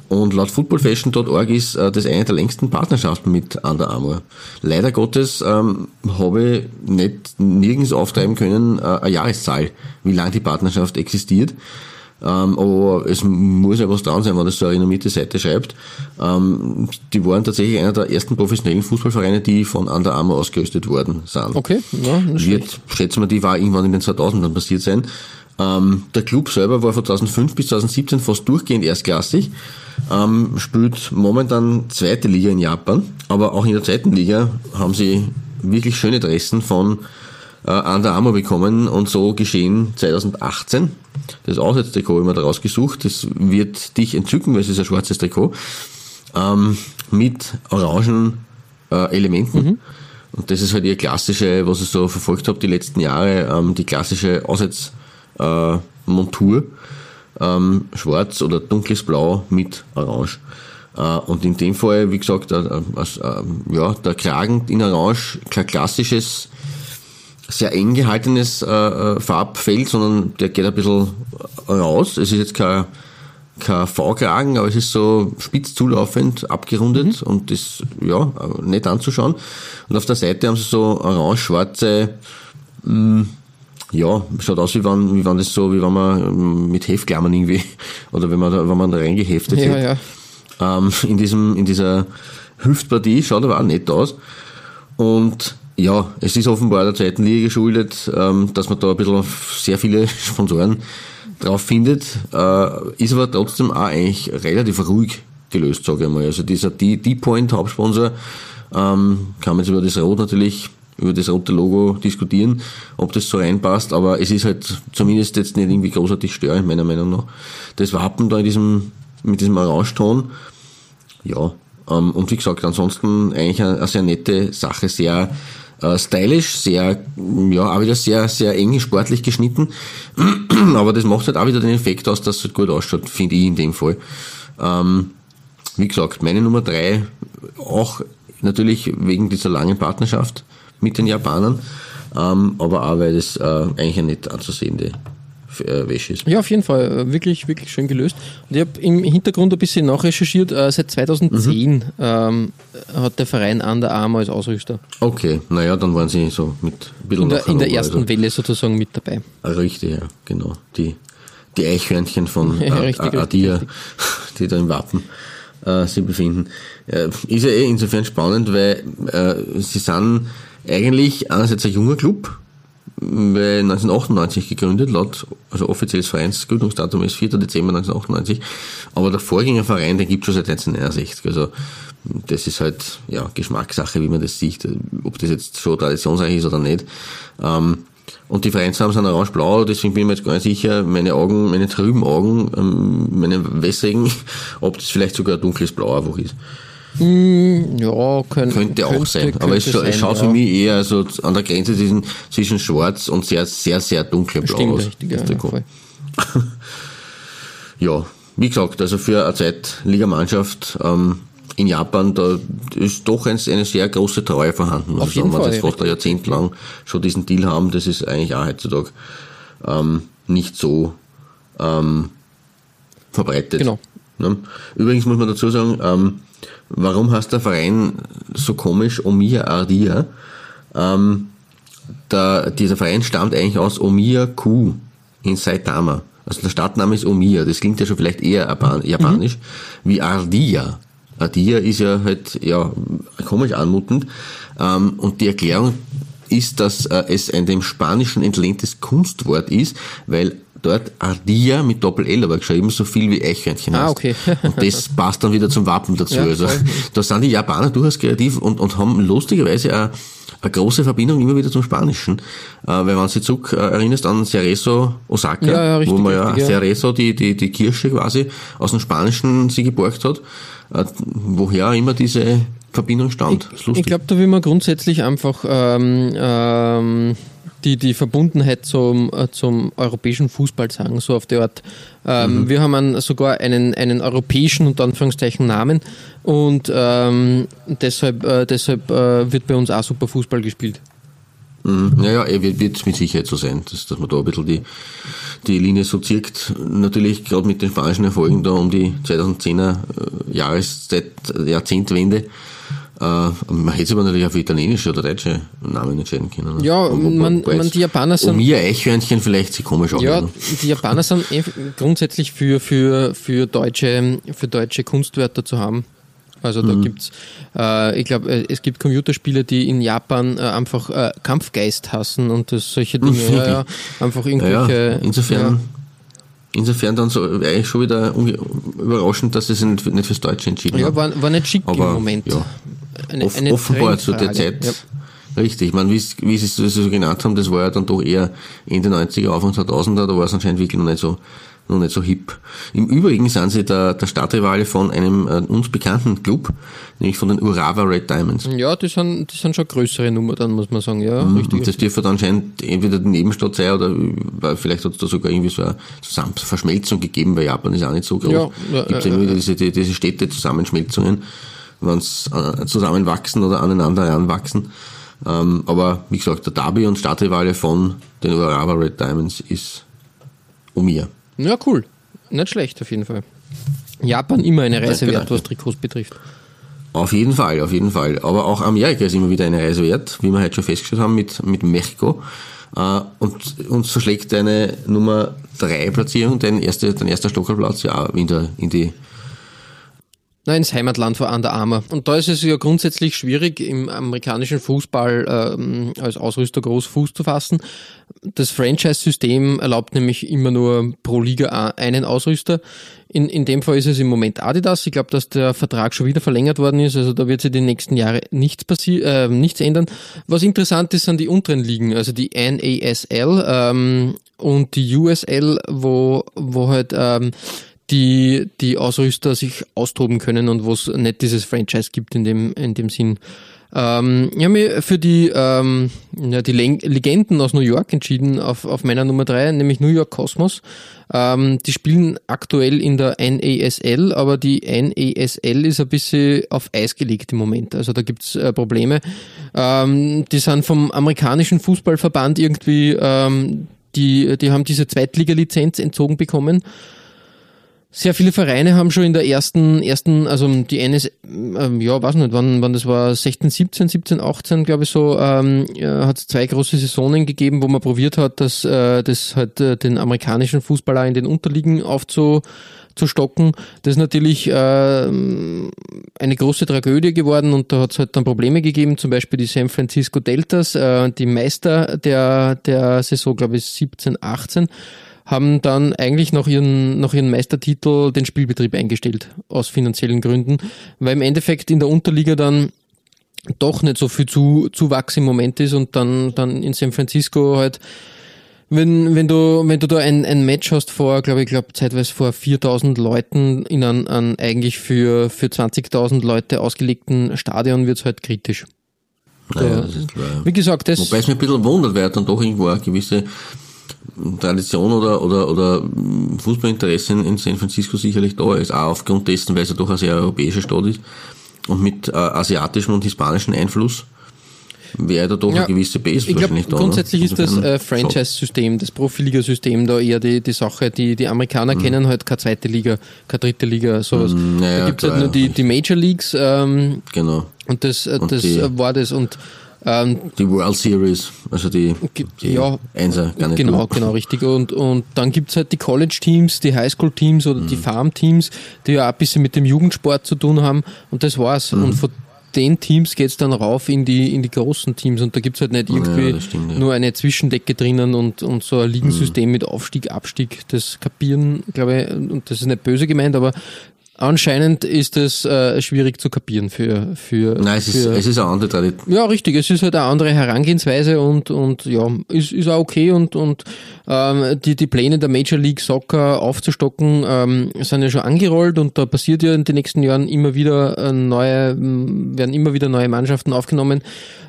und laut footballfashion.org ist äh, das eine der längsten Partnerschaften mit Under Armour. Leider Gottes ähm, habe ich nicht nirgends auftreiben können äh, eine Jahreszahl, wie lange die Partnerschaft existiert. Ähm, aber es muss ja was dran sein, wenn das so eine renommierte Seite schreibt. Ähm, die waren tatsächlich einer der ersten professionellen Fußballvereine, die von Under Armour ausgerüstet worden sind. Okay, ja, nicht Wird, schätzen wir, die war irgendwann in den 2000ern passiert sein. Ähm, der Club selber war von 2005 bis 2017 fast durchgehend erstklassig, ähm, spielt momentan zweite Liga in Japan, aber auch in der zweiten Liga haben sie wirklich schöne Dressen von äh, Under Armour bekommen und so geschehen 2018. Das Auswärtstrikot habe ich mir da rausgesucht, das wird dich entzücken, weil es ist ein schwarzes Trikot, ähm, mit orangen äh, Elementen. Und das ist halt ihr klassische, was ich so verfolgt habe die letzten Jahre, ähm, die klassische Auswärtsmontur. Äh, ähm, schwarz oder dunkles Blau mit Orange. Äh, und in dem Fall, wie gesagt, äh, äh, äh, ja, der Kragen in Orange, klassisches, sehr eng gehaltenes äh, äh, Farbfeld, sondern der geht ein bisschen raus. Es ist jetzt kein, kein V-Kragen, aber es ist so spitz zulaufend, abgerundet und das, ja, nett anzuschauen. Und auf der Seite haben sie so orange-schwarze, mh, ja, schaut aus, wie wenn, wie wenn das so, wie wenn man ähm, mit Heftklammern irgendwie, <laughs> oder wenn man da, wenn man da reingeheftet Ja, hätte ja. ähm, in diesem, in dieser Hüftpartie, schaut aber auch nett aus. Und ja, es ist offenbar der zweiten Liga geschuldet, ähm, dass man da ein bisschen sehr viele <laughs> Sponsoren drauf findet, äh, ist aber trotzdem auch eigentlich relativ ruhig gelöst, sage ich mal. Also dieser D-Point Hauptsponsor, ähm, kann man jetzt über das Rot natürlich, über das rote Logo diskutieren, ob das so reinpasst, aber es ist halt zumindest jetzt nicht irgendwie großartig störend, meiner Meinung nach. Das Wappen da in diesem, mit diesem Orangeton, ja, ähm, und wie gesagt, ansonsten eigentlich eine, eine sehr nette Sache, sehr äh, stylisch, sehr, ja, auch wieder sehr, sehr eng sportlich geschnitten. <clears throat> Aber das macht halt auch wieder den Effekt aus, dass es halt gut ausschaut, finde ich in dem Fall. Ähm, wie gesagt, meine Nummer drei, auch natürlich wegen dieser langen Partnerschaft mit den Japanern, ähm, aber auch weil das äh, eigentlich eine nett anzusehende äh, Wäsche ist. Ja, auf jeden Fall. äh, Wirklich, wirklich schön gelöst. Und ich habe im Hintergrund ein bisschen nachrecherchiert. Äh, seit 2010 ähm, hat der Verein Under Armour als Ausrüster. Okay, naja, dann waren sie so mit ein bisschen In der, in der ersten also- Welle sozusagen mit dabei. Richtig, ja, genau. Die, die Eichhörnchen von <laughs> Ja, richtig, Adia, richtig. <laughs> die da im Wappen äh, sich befinden. Äh, ist ja eh insofern spannend, weil äh, sie sind eigentlich einerseits ein junger Club, 1998 gegründet, laut, also offizielles Vereinsgründungsdatum ist 4. Dezember 1998, aber der Vorgängerverein, den gibt schon seit 1961, also das ist halt, ja, Geschmackssache, wie man das sieht, ob das jetzt schon traditionsreich ist oder nicht. Ähm, und die Vereinsfarben sind orange-blau, deswegen bin ich mir jetzt gar nicht sicher, meine Augen, meine trüben Augen, ähm, meine wässrigen, <laughs> ob das vielleicht sogar dunkles Blau einfach ist. Ja, können, Könnte auch sein, aber es, scha- es schaut für mich eher so an der Grenze zwischen, zwischen schwarz und sehr, sehr, sehr dunkelblau Stimmt, aus. richtig, ja, ja. <laughs> Ja, wie gesagt, also für eine Zweitligamannschaft ähm, in Japan, da ist doch ein, eine sehr große Treue vorhanden. Auf ich jeden sagen, wenn Fall, sie fast ein Jahrzehnt lang schon diesen Deal haben, das ist eigentlich auch heutzutage ähm, nicht so ähm, verbreitet. Genau. Ne? Übrigens muss man dazu sagen, ähm, warum heißt der Verein so komisch Omiya Ardia? Ähm, der, dieser Verein stammt eigentlich aus Omiya-ku in Saitama. Also der Stadtname ist Omiya, das klingt ja schon vielleicht eher Japan- japanisch, wie Ardia. Ardia ist ja halt, ja, komisch anmutend. Ähm, und die Erklärung ist, dass äh, es ein dem Spanischen entlehntes Kunstwort ist, weil dort Ardia mit Doppel-L aber geschrieben so viel wie Eichhörnchen Ah, heißt. okay. <laughs> und das passt dann wieder zum Wappen dazu. Ja, also da sind die Japaner durchaus kreativ und, und haben lustigerweise auch eine große Verbindung immer wieder zum Spanischen. Äh, weil wenn dich zurück äh, erinnerst an Cerezo Osaka, Ja, ja, richtig, wo man ja richtig. Cerezo, die, die, die Kirsche quasi, aus dem Spanischen sie geborgt hat, äh, woher immer diese Verbindung stammt. Ich lustig. glaube, da will man grundsätzlich einfach ähm, ähm, die, die Verbundenheit zum, äh, zum europäischen Fußball sagen, so auf die Art. Ähm, Mhm. Wir haben einen, sogar einen, einen europäischen, unter Anführungszeichen, Namen und ähm, deshalb, äh, deshalb äh, wird bei uns auch super Fußball gespielt. Mhm. Naja, er wird, wird mit Sicherheit so sein, dass, dass man da ein bisschen die, die Linie so zirkt. Natürlich gerade mit den spanischen Erfolgen da um die 2010er äh, Jahreszeit, Jahrzehntwende. Äh, man hätte sich aber natürlich auch für italienische oder deutsche Namen entscheiden können. Ne? Ja, man, man, die Japaner sind. Um ihr Eichhörnchen vielleicht sich komisch Ja, anhören. die Japaner sind eh grundsätzlich für, für, für, deutsche, für deutsche Kunstwörter zu haben. Also da gibt's, äh, ich glaube, äh, es gibt Computerspiele, die in Japan äh, einfach äh, Kampfgeist hassen und das solche Dinge, <laughs> ja, ja, einfach Ja, irgendwelche. ja, insofern, insofern dann so eigentlich schon wieder überraschend, dass sie sich nicht, für- nicht fürs Deutsche entschieden Ja, haben. war, war nicht schick Aber, im Moment. ja. Eine, Off eine offenbar zu der. Zeit. Richtig, ich meine, wie, wie sie es so genannt haben, das war ja dann doch eher Ende 90er, Anfang 2000er, da war es anscheinend wirklich noch nicht so, noch nicht so hip. Im Übrigen sind sie der, der Stadtrivale von einem äh, uns bekannten Club, nämlich von den Urawa Red Diamonds. Ja, ja die, sind, die sind schon größere Nummer dann, muss man sagen. Ja, richtig. Und das dürfte dann anscheinend entweder die Nebenstadt sein oder weil vielleicht hat es da sogar irgendwie so eine Zusammen Verschmelzung gegeben, weil Japan ist auch nicht so groß. Ja, ja, Gibt es ja, immer ja. diese, die- diese Städte-Zusammenschmelzungen, wenn es äh, zusammenwachsen oder aneinander heranwachsen. Ähm, aber wie gesagt, der Derby und Stadtrivale von den Urawa Red Diamonds ist Omiya. Ja, cool. Nicht schlecht auf jeden Fall. Japan immer eine Reise Danke, wert, danke. was Trikots betrifft. Auf jeden Fall, auf jeden Fall. Aber auch Amerika ist immer wieder eine Reise wert, wie wir heute schon festgestellt haben mit, mit Mexiko. Äh, Und uns verschlägt deine Nummer 3 Platzierung, dein, erste, dein erster Stockerplatz, ja in, der, in die Na, ins Heimatland vor Under Armour. Und da ist es ja grundsätzlich schwierig, im amerikanischen Fußball ähm, als Ausrüster groß Fuß zu fassen. Das Franchise-System erlaubt nämlich immer nur pro Liga einen Ausrüster. In, in dem Fall ist es im Moment Adidas. Ich glaube, dass der Vertrag schon wieder verlängert worden ist. Also da wird sich die nächsten Jahre nichts passieren, äh, nichts ändern. Was interessant ist, sind die unteren Ligen, also die NASL ähm, und die USL, wo, wo halt ähm, die, die Ausrüster sich austoben können und wo es nicht dieses Franchise gibt in dem, in dem Sinn. Ähm, ich habe mich für die, ähm, ja, die Len- Legenden aus New York entschieden auf, auf meiner Nummer drei, nämlich New York Cosmos. Ähm, die spielen aktuell in der NASL, aber die NASL ist ein bisschen auf Eis gelegt im Moment. Also da gibt's äh, Probleme. Ähm, die sind vom amerikanischen Fußballverband irgendwie, ähm, die, die haben diese Zweitliga-Lizenz entzogen bekommen. Sehr viele Vereine haben schon in der ersten, ersten, also die NS, ähm, ja, weiß nicht, wann, wann das war, 16, 17, 17, 18, glaube ich so, ähm, ja, hat es zwei große Saisonen gegeben, wo man probiert hat, dass äh, das halt äh, den amerikanischen Fußballer in den Unterliegen aufzu zu stocken. Das ist natürlich äh, eine große Tragödie geworden und da hat es halt dann Probleme gegeben, zum Beispiel die San Francisco Deltas, äh, die Meister der, der Saison, glaube ich, 17, 18 haben dann eigentlich noch ihren, noch ihren Meistertitel den Spielbetrieb eingestellt, aus finanziellen Gründen, weil im Endeffekt in der Unterliga dann doch nicht so viel zu, Zuwachs im Moment ist und dann, dann in San Francisco halt, wenn, wenn du, wenn du da ein, ein Match hast vor, glaube ich, glaube zeitweise vor 4000 Leuten in einem, einem eigentlich für, für 20.000 Leute ausgelegten Stadion wird's halt kritisch. naja, Ja. das ist klar. Wie gesagt, das, Wobei es mir ein bisschen wundert, weil dann doch irgendwo eine gewisse Tradition oder, oder, oder Fußballinteresse in- San Francisco sicherlich da ist, auch aufgrund dessen, weil es ja doch eine sehr europäische Stadt ist und mit äh, asiatischem und hispanischem Einfluss wäre da doch Ja, eine gewisse Base Ich wahrscheinlich da. grundsätzlich ne? ist das äh, Franchise-System, das Profiliga-System da eher die, die Sache. Die, die Amerikaner kennen halt keine zweite Liga, keine dritte Liga, sowas. Mm, ja, da ja, gibt's halt nur die, die Major Leagues ähm, Genau. und das, äh, Und das die- war das. Und ähm, Die World Series, also die, die ja, Einser, gar nicht Genau, genau, richtig. Und, und dann gibt's halt die College-Teams, die Highschool-Teams oder Mhm. die Farm-Teams, die ja auch ein bisschen mit dem Jugendsport zu tun haben. Und das war's. Mhm. Und von den Teams geht's dann rauf in die, in die großen Teams. Und da gibt's halt nicht irgendwie das stimmt, ja. Mhm. nur eine Zwischendecke drinnen und, und so ein Ligensystem mit Aufstieg, Abstieg. Das kapieren, glaube ich, und das ist nicht böse gemeint, aber anscheinend ist es äh, schwierig zu kapieren für, für, Nein, es ist, für es ist eine andere Tradition. ja, richtig. Es ist halt eine andere Herangehensweise und, und ja, ist, ist auch okay und, und ähm, die, die Pläne der Major League Soccer aufzustocken ähm, sind ja schon angerollt und da passiert ja in den nächsten Jahren immer wieder äh, neue, m, werden immer wieder neue Mannschaften aufgenommen.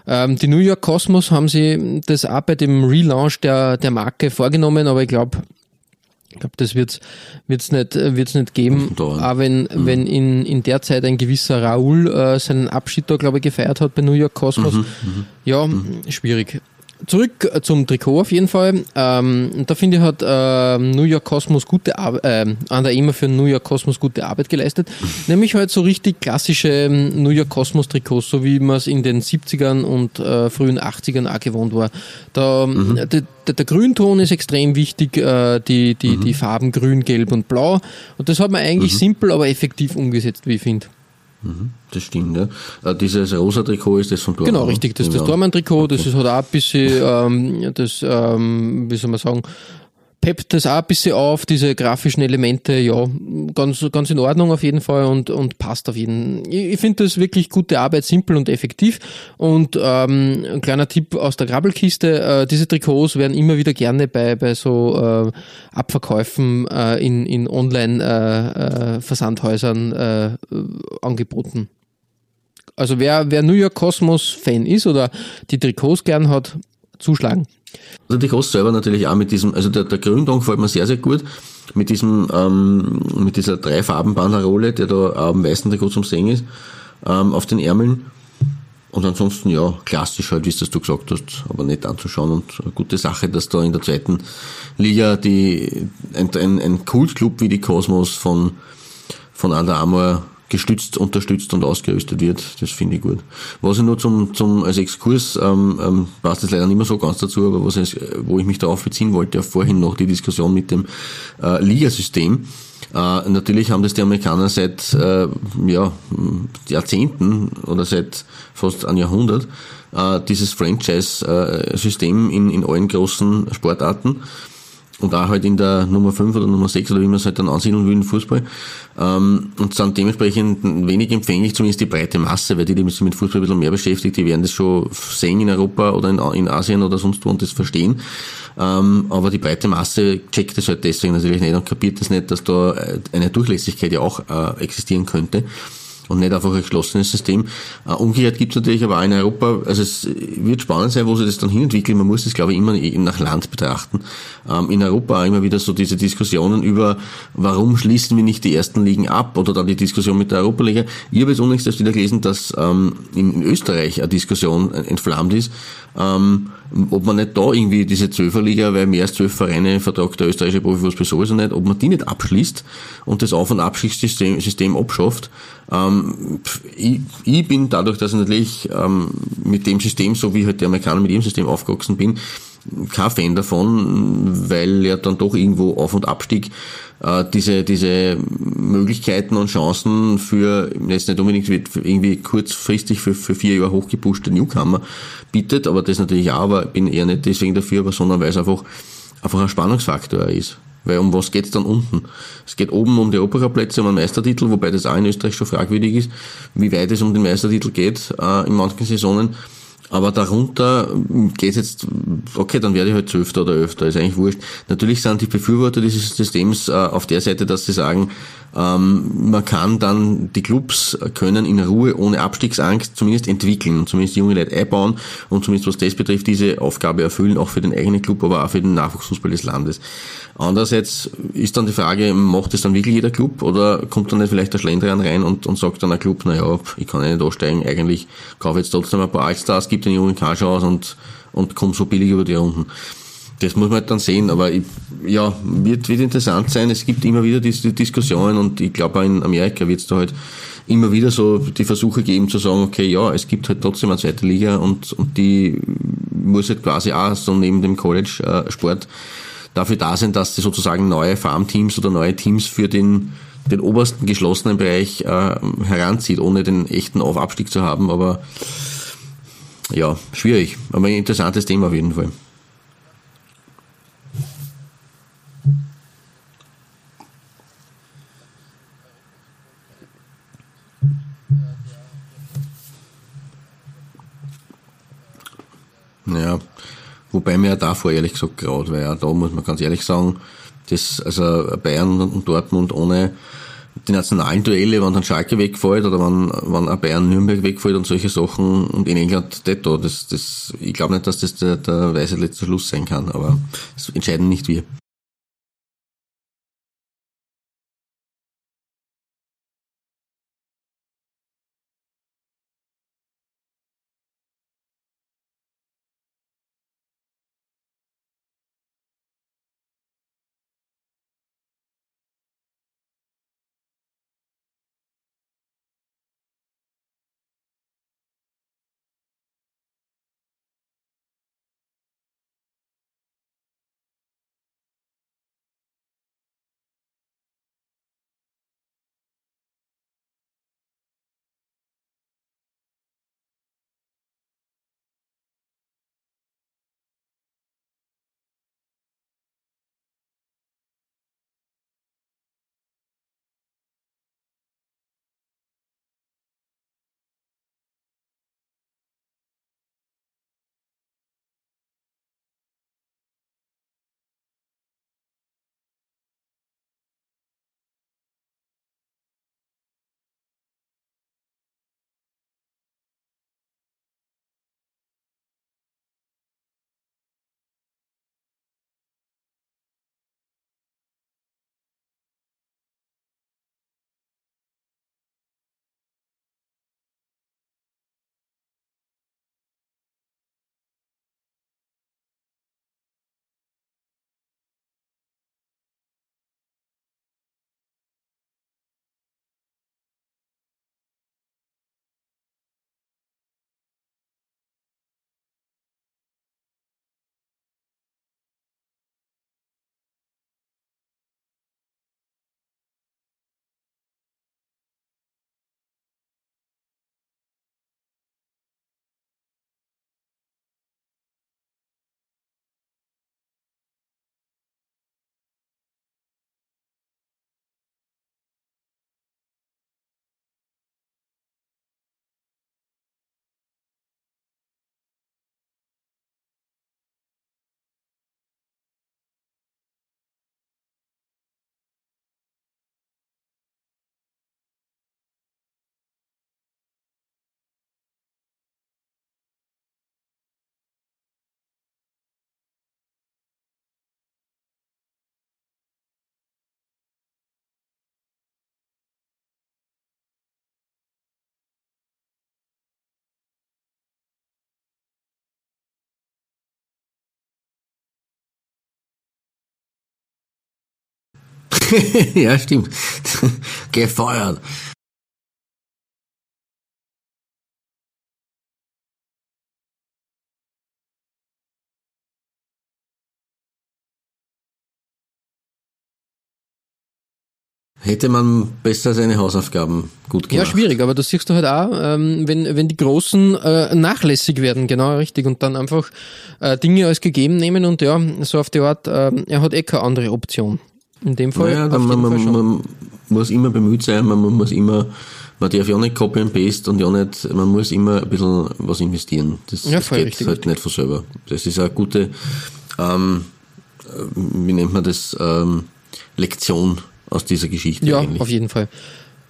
Ähm, die New York Cosmos haben sie das auch bei dem Relaunch der, der Marke vorgenommen, aber ich glaube, ich glaube, das wird's wird's nicht wird's nicht geben. Auch wenn wenn in, in der Zeit ein gewisser Raoul äh, seinen Abschied da glaube ich gefeiert hat bei New York Cosmos. Ja, schwierig. Zurück zum Trikot auf jeden Fall. Ähm, da finde ich, hat äh, New York Cosmos gute Arbeit, äh, an der EMA für New York Cosmos gute Arbeit geleistet. Nämlich halt so richtig klassische ähm, New York Cosmos Trikots, so wie man es in den 70ern und äh, frühen 80ern auch gewohnt war. Da, mhm. der, der, der, Grünton ist extrem wichtig, äh, die, die, mhm. die Farben Grün, Gelb und Blau. Und das hat man eigentlich mhm. simpel, aber effektiv umgesetzt, wie ich finde. Mhm, das stimmt, ja. Äh, dieses rosa Trikot ist das von Dormann. Genau, richtig, das ist das Dormann-Trikot, das ist halt auch ein bisschen, ähm, das, ähm, wie soll man sagen, peppt das auch ein bisschen auf, diese grafischen Elemente, ja, ganz, ganz in Ordnung auf jeden Fall und, und passt auf jeden. Ich, ich finde das wirklich gute Arbeit, simpel und effektiv. Und ähm, ein kleiner Tipp aus der Grabbelkiste, äh, diese Trikots werden immer wieder gerne bei, bei so äh, Abverkäufen äh, in, in Online-Versandhäusern äh, äh, angeboten. Also wer, wer New York Cosmos Fan ist oder die Trikots gern hat, zuschlagen. Also die Kost selber natürlich auch mit diesem, also der, der Gründung gefällt mir sehr, sehr gut. Mit diesem, ähm, mit dieser Dreifarbenbanderole, der da am weißen Trikot zum Sehen ist, ähm, auf den Ärmeln. Und ansonsten, ja, klassisch halt, wie es das du gesagt hast, aber nett anzuschauen und eine gute Sache, dass da in der zweiten Liga die, ein, ein, ein Kultclub wie die Cosmos von, von Under Armour gestützt, unterstützt und ausgerüstet wird. Das finde ich gut. Was ich nur zum, zum als Exkurs, ähm, ähm, passt das leider nicht mehr so ganz dazu, aber was ich, wo ich mich darauf beziehen wollte, ja vorhin noch die Diskussion mit dem äh, Ligasystem. Äh, natürlich haben das die Amerikaner seit äh, ja, Jahrzehnten oder seit fast einem Jahrhundert äh, dieses Franchise-System in, in allen großen Sportarten und auch halt in der Nummer 5 oder Nummer 6 oder wie man es halt dann ansiedeln will im Fußball. Ähm, und sind dementsprechend wenig empfänglich, zumindest die breite Masse, weil die, die sich mit Fußball ein bisschen mehr beschäftigt, die werden das schon sehen in Europa oder in, in Asien oder sonst wo und das verstehen. Ähm, aber die breite Masse checkt das halt deswegen natürlich nicht und kapiert das nicht, dass da eine Durchlässigkeit ja auch äh, existieren könnte und nicht einfach ein geschlossenes System. Äh, umgekehrt gibt es natürlich aber auch in Europa, also es wird spannend sein, wo sich das dann hinentwickelt. Man muss das, glaube ich, immer nach Land betrachten. Ähm, in Europa auch immer wieder so diese Diskussionen über, warum schließen wir nicht die ersten Ligen ab oder dann die Diskussion mit der Europa-Liga. Ich habe jetzt unlängst erst wieder gelesen, dass ähm, in Österreich eine Diskussion entflammt ist, ähm, ob man nicht da irgendwie diese Zwölferliga, weil mehr als zwölf Vereine vertragt der österreichische Profifußball sowieso nicht, ob man die nicht abschließt und das Auf- und Abstiegssystem System abschafft. Ähm, ich, ich, bin dadurch, dass ich natürlich ähm, mit dem System, so wie halt die Amerikaner mit ihrem System aufgewachsen bin, kein Fan davon, weil ja dann doch irgendwo Auf- und Abstieg äh, diese, diese Möglichkeiten und Chancen für jetzt nicht unbedingt irgendwie kurzfristig für, für vier Jahre hochgepuschte Newcomer bietet, aber das natürlich auch, aber bin eher nicht deswegen dafür, aber sondern weil es einfach, einfach ein Spannungsfaktor ist. Weil um was geht's dann unten? Es geht oben um die Europacup-Plätze, um einen Meistertitel, wobei das auch in Österreich schon fragwürdig ist, wie weit es um den Meistertitel geht äh, in manchen Saisonen. Aber darunter geht jetzt, okay, dann werde ich halt Zwölfter oder Öfter, ist eigentlich wurscht. Natürlich sind die Befürworter dieses Systems äh, auf der Seite, dass sie sagen, ähm, man kann dann, die Clubs können in Ruhe ohne Abstiegsangst zumindest entwickeln und zumindest junge Leute einbauen und zumindest was das betrifft, diese Aufgabe erfüllen, auch für den eigenen Club, aber auch für den Nachwuchsfußball des Landes. Andererseits ist dann die Frage, macht es dann wirklich jeder Club oder kommt dann nicht vielleicht der Schlendrian rein und, und sagt dann ein Club, naja, ich kann ja nicht aussteigen, eigentlich kaufe jetzt trotzdem ein paar Allstars, gibt den jungen Cash aus und, und komme so billig über die Runden. Das muss man halt dann sehen, aber ich, ja, wird, wird interessant sein. Es gibt immer wieder diese Diskussionen und ich glaube auch in Amerika wird es da halt immer wieder so die Versuche geben zu sagen, okay, ja, es gibt halt trotzdem eine zweite Liga und, und die muss halt quasi auch so neben dem College-Sport äh, dafür da sein, dass sie sozusagen neue Farmteams oder neue Teams für den, den obersten geschlossenen Bereich äh, heranzieht, ohne den echten Aufabstieg zu haben. Aber ja, schwierig. Aber ein interessantes Thema auf jeden Fall. Ja, wobei mir ja davor ehrlich gesagt graut, weil ja da muss man ganz ehrlich sagen, das, also Bayern und Dortmund ohne die nationalen Duelle, wenn dann Schalke wegfällt oder wenn, wenn ein Bayern Nürnberg wegfällt und solche Sachen und in England Detto, das, das, ich glaube nicht, dass das der, der weise letzte Schluss sein kann, aber das entscheiden nicht wir. <laughs> ja, stimmt. <laughs> Gefeuert. Hätte man besser seine Hausaufgaben gut gemacht. Ja, schwierig, aber das siehst du halt auch, ähm, wenn, wenn die Großen äh, nachlässig werden, genau richtig, und dann einfach äh, Dinge als gegeben nehmen und ja, so auf die Art, äh, er hat eh keine andere Option. In dem Fall. Naja, jeden man, Fall man, man muss immer bemüht sein, man, man muss immer, man darf ja nicht copy and paste und ja nicht, man muss immer ein bisschen was investieren. Das, Ja, das geht richtig, halt richtig. nicht von selber. Das ist eine gute, ähm, äh, wie nennt man das, ähm, Lektion aus dieser Geschichte Ja, eigentlich. auf jeden Fall.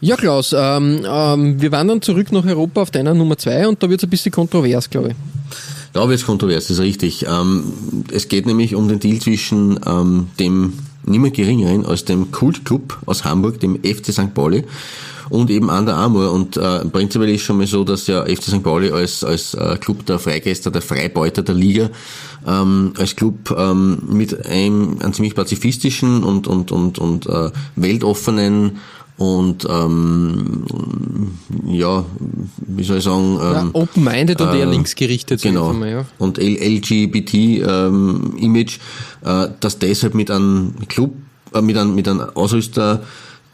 Ja, Klaus, ähm, ähm, wir wandern zurück nach Europa auf deiner Nummer zwei und da wird es ein bisschen kontrovers, glaube ich. Da wird es kontrovers, das ist richtig. Ähm, es geht nämlich um den Deal zwischen ähm, dem niemand geringeren als dem Kultclub aus Hamburg, dem FC St. Pauli und eben Under Armour. Und äh, prinzipiell ist schon mal so, dass ja FC St. Pauli als, als äh, Club der Freigeister, der Freibeuter der Liga, ähm, als Club ähm, mit einem, einem ziemlich pazifistischen und, und, und, und äh, weltoffenen und ähm, ja, wie soll ich sagen, Ja, ähm, Open-minded und eher äh, linksgerichtet, sag ich Genau. mal, ja. Und LGBT-Image, äh, dass deshalb mit einem Club, äh, mit einem, mit einem Ausrüster,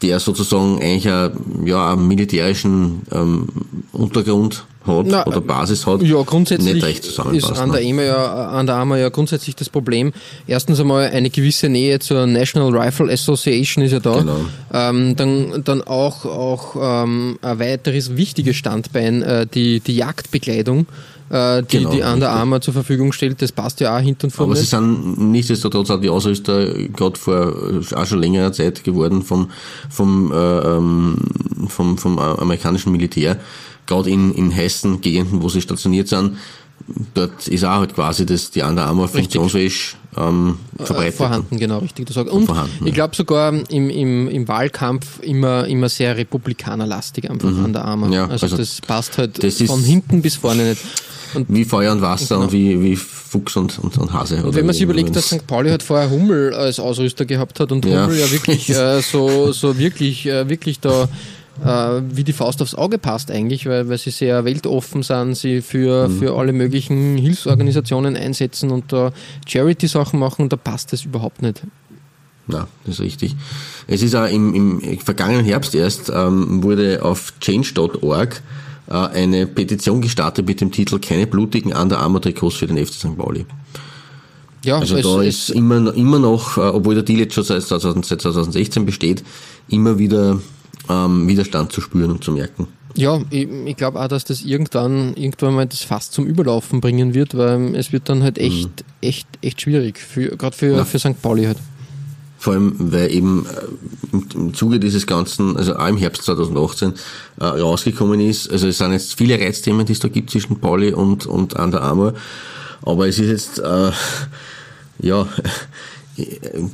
der sozusagen eigentlich einen, ja, einen militärischen ähm, Untergrund hat Na, oder Basis hat, Ja, grundsätzlich nicht recht ist zusammenpasst. an der, ne? EMA ja, an der AMA ja grundsätzlich das Problem. Erstens einmal eine gewisse Nähe zur National Rifle Association ist ja da. Genau. Ähm, dann, dann auch, auch ähm, ein weiteres wichtiges Standbein, äh, die, die Jagdbekleidung, äh, die Genau, die an der richtig. AMA zur Verfügung stellt. Das passt ja auch hinten und vorne. Aber sie sind nichtsdestotrotz auch die Ausrüster gerade vor äh, auch schon längerer Zeit geworden vom, vom, äh, ähm, vom, vom äh, amerikanischen Militär, gerade in, in heißen Gegenden, wo sie stationiert sind. Dort ist auch halt quasi das, die Under Armour funktionsfähig ähm, verbreitet. Äh, vorhanden, genau, richtig gesagt. Und Vorhanden, ich glaube sogar im, im, im Wahlkampf immer, immer sehr republikanerlastig einfach an der AMA. Ja, also, also das passt halt das von hinten bis vorne nicht. Und Wie Feuer und Wasser und wie, wie Fuchs und, und, und Hase. Und wenn man sich überlegt, dass St. Pauli halt vorher Hummel als Ausrüster gehabt hat und Ja. Hummel ja wirklich <laughs> äh, so, so wirklich, äh, wirklich da äh, wie die Faust aufs Auge passt eigentlich, weil, weil sie sehr weltoffen sind, sie für, Mhm. für alle möglichen Hilfsorganisationen einsetzen und da Charity-Sachen machen, da passt das überhaupt nicht. Na, das ist richtig. Es ist auch im, im vergangenen Herbst erst, ähm, wurde auf change.org äh, eine Petition gestartet mit dem Titel Keine blutigen Under Armour Trikots für den FC St. Pauli. Ja, Also es, da es, ist immer, immer noch, äh, obwohl der Deal jetzt schon seit 2000 seit 2016 besteht, immer wieder ähm, Widerstand zu spüren und zu merken. Ja, ich, ich glaube auch, dass das irgendwann, irgendwann mal das fast zum Überlaufen bringen wird, weil es wird dann halt echt, echt, echt schwierig, gerade für, für St. Pauli halt. Vor allem, weil eben äh, im, im Zuge dieses Ganzen, also auch im Herbst 2018, äh, rausgekommen ist, also es sind jetzt viele Reizthemen, die es da gibt zwischen Pauli und, und Under Armour, aber es ist jetzt, äh, ja,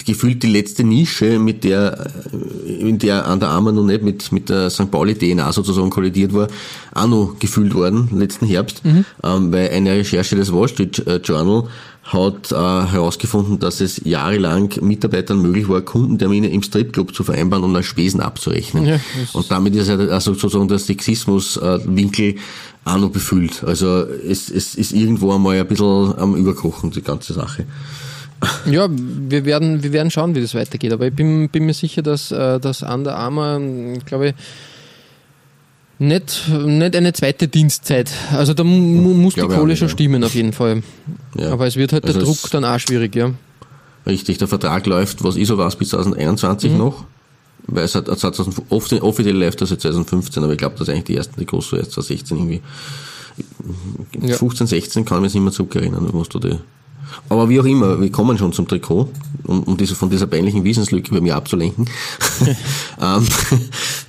gefühlt die letzte Nische, mit der, äh, in der Under Armour noch nicht mit, mit der St. Pauli DNA sozusagen kollidiert war, auch noch gefüllt worden, letzten Herbst, ähm, weil eine Recherche des Wall Street äh, Journal hat äh, herausgefunden, dass es jahrelang Mitarbeitern möglich war, Kundentermine im Stripclub zu vereinbaren und als Spesen abzurechnen. Ja, und damit ist ja also sozusagen der Sexismus-Winkel auch noch befüllt. Also es, es ist irgendwo einmal ein bisschen am Überkochen, die ganze Sache. Ja, wir werden, wir werden schauen, wie das weitergeht. Aber ich bin, bin mir sicher, dass, äh, dass Under Armour, glaube ich, nicht, nicht eine zweite Dienstzeit. Also da mu muss die Kohle schon ja. stimmen auf jeden Fall. Ja. Aber es wird halt der Also Druck es- dann auch schwierig, ja. Richtig, der Vertrag läuft, was ISO war, bis Mhm. 2021 noch. Weil es hat, 2000, oft- offiziell läuft das jetzt 2015, aber ich glaube, dass eigentlich die ersten, die groß war erst 2016 irgendwie. Ja. 15, 16 kann ich mich nicht mehr zurückerinnern, was du die. Aber wie auch immer, wir kommen schon zum Trikot, um, um diese, von dieser peinlichen Wissenslücke bei mir abzulenken. <laughs> <laughs> ähm,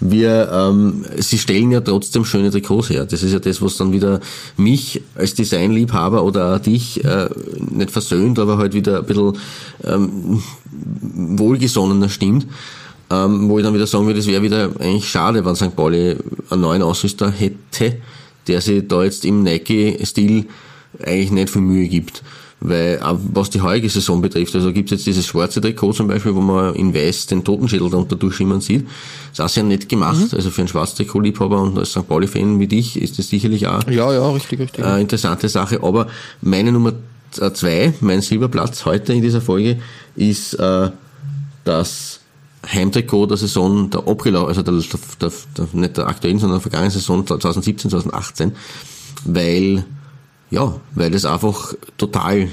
wir, ähm, sie stellen ja trotzdem schöne Trikots her. Das ist ja das, was dann wieder mich als Designliebhaber oder auch dich äh, nicht versöhnt, aber halt wieder ein bisschen ähm, wohlgesonnener stimmt. Ähm, wo ich dann wieder sagen würde, es wäre wieder eigentlich schade, wenn St. Pauli einen neuen Ausrüster hätte, der sich da jetzt im Nike-Stil eigentlich nicht viel Mühe gibt. Weil auch was die heutige Saison betrifft, also gibt's jetzt dieses schwarze Trikot zum Beispiel, wo man in weiß den Totenschädel darunter durchschimmern sieht. Ist auch sehr nett gemacht, mhm. also für einen schwarz Trikot-Liebhaber und als St. Pauli-Fan wie dich ist das sicherlich auch ja, ja, richtig, richtig. eine interessante Sache. Aber meine Nummer zwei, mein Silberplatz heute in dieser Folge, ist äh, das Heimtrikot der Saison der abgelaufen, also der, der, der, nicht der aktuellen, sondern der vergangenen Saison 2017, 2018, weil ja, weil das einfach total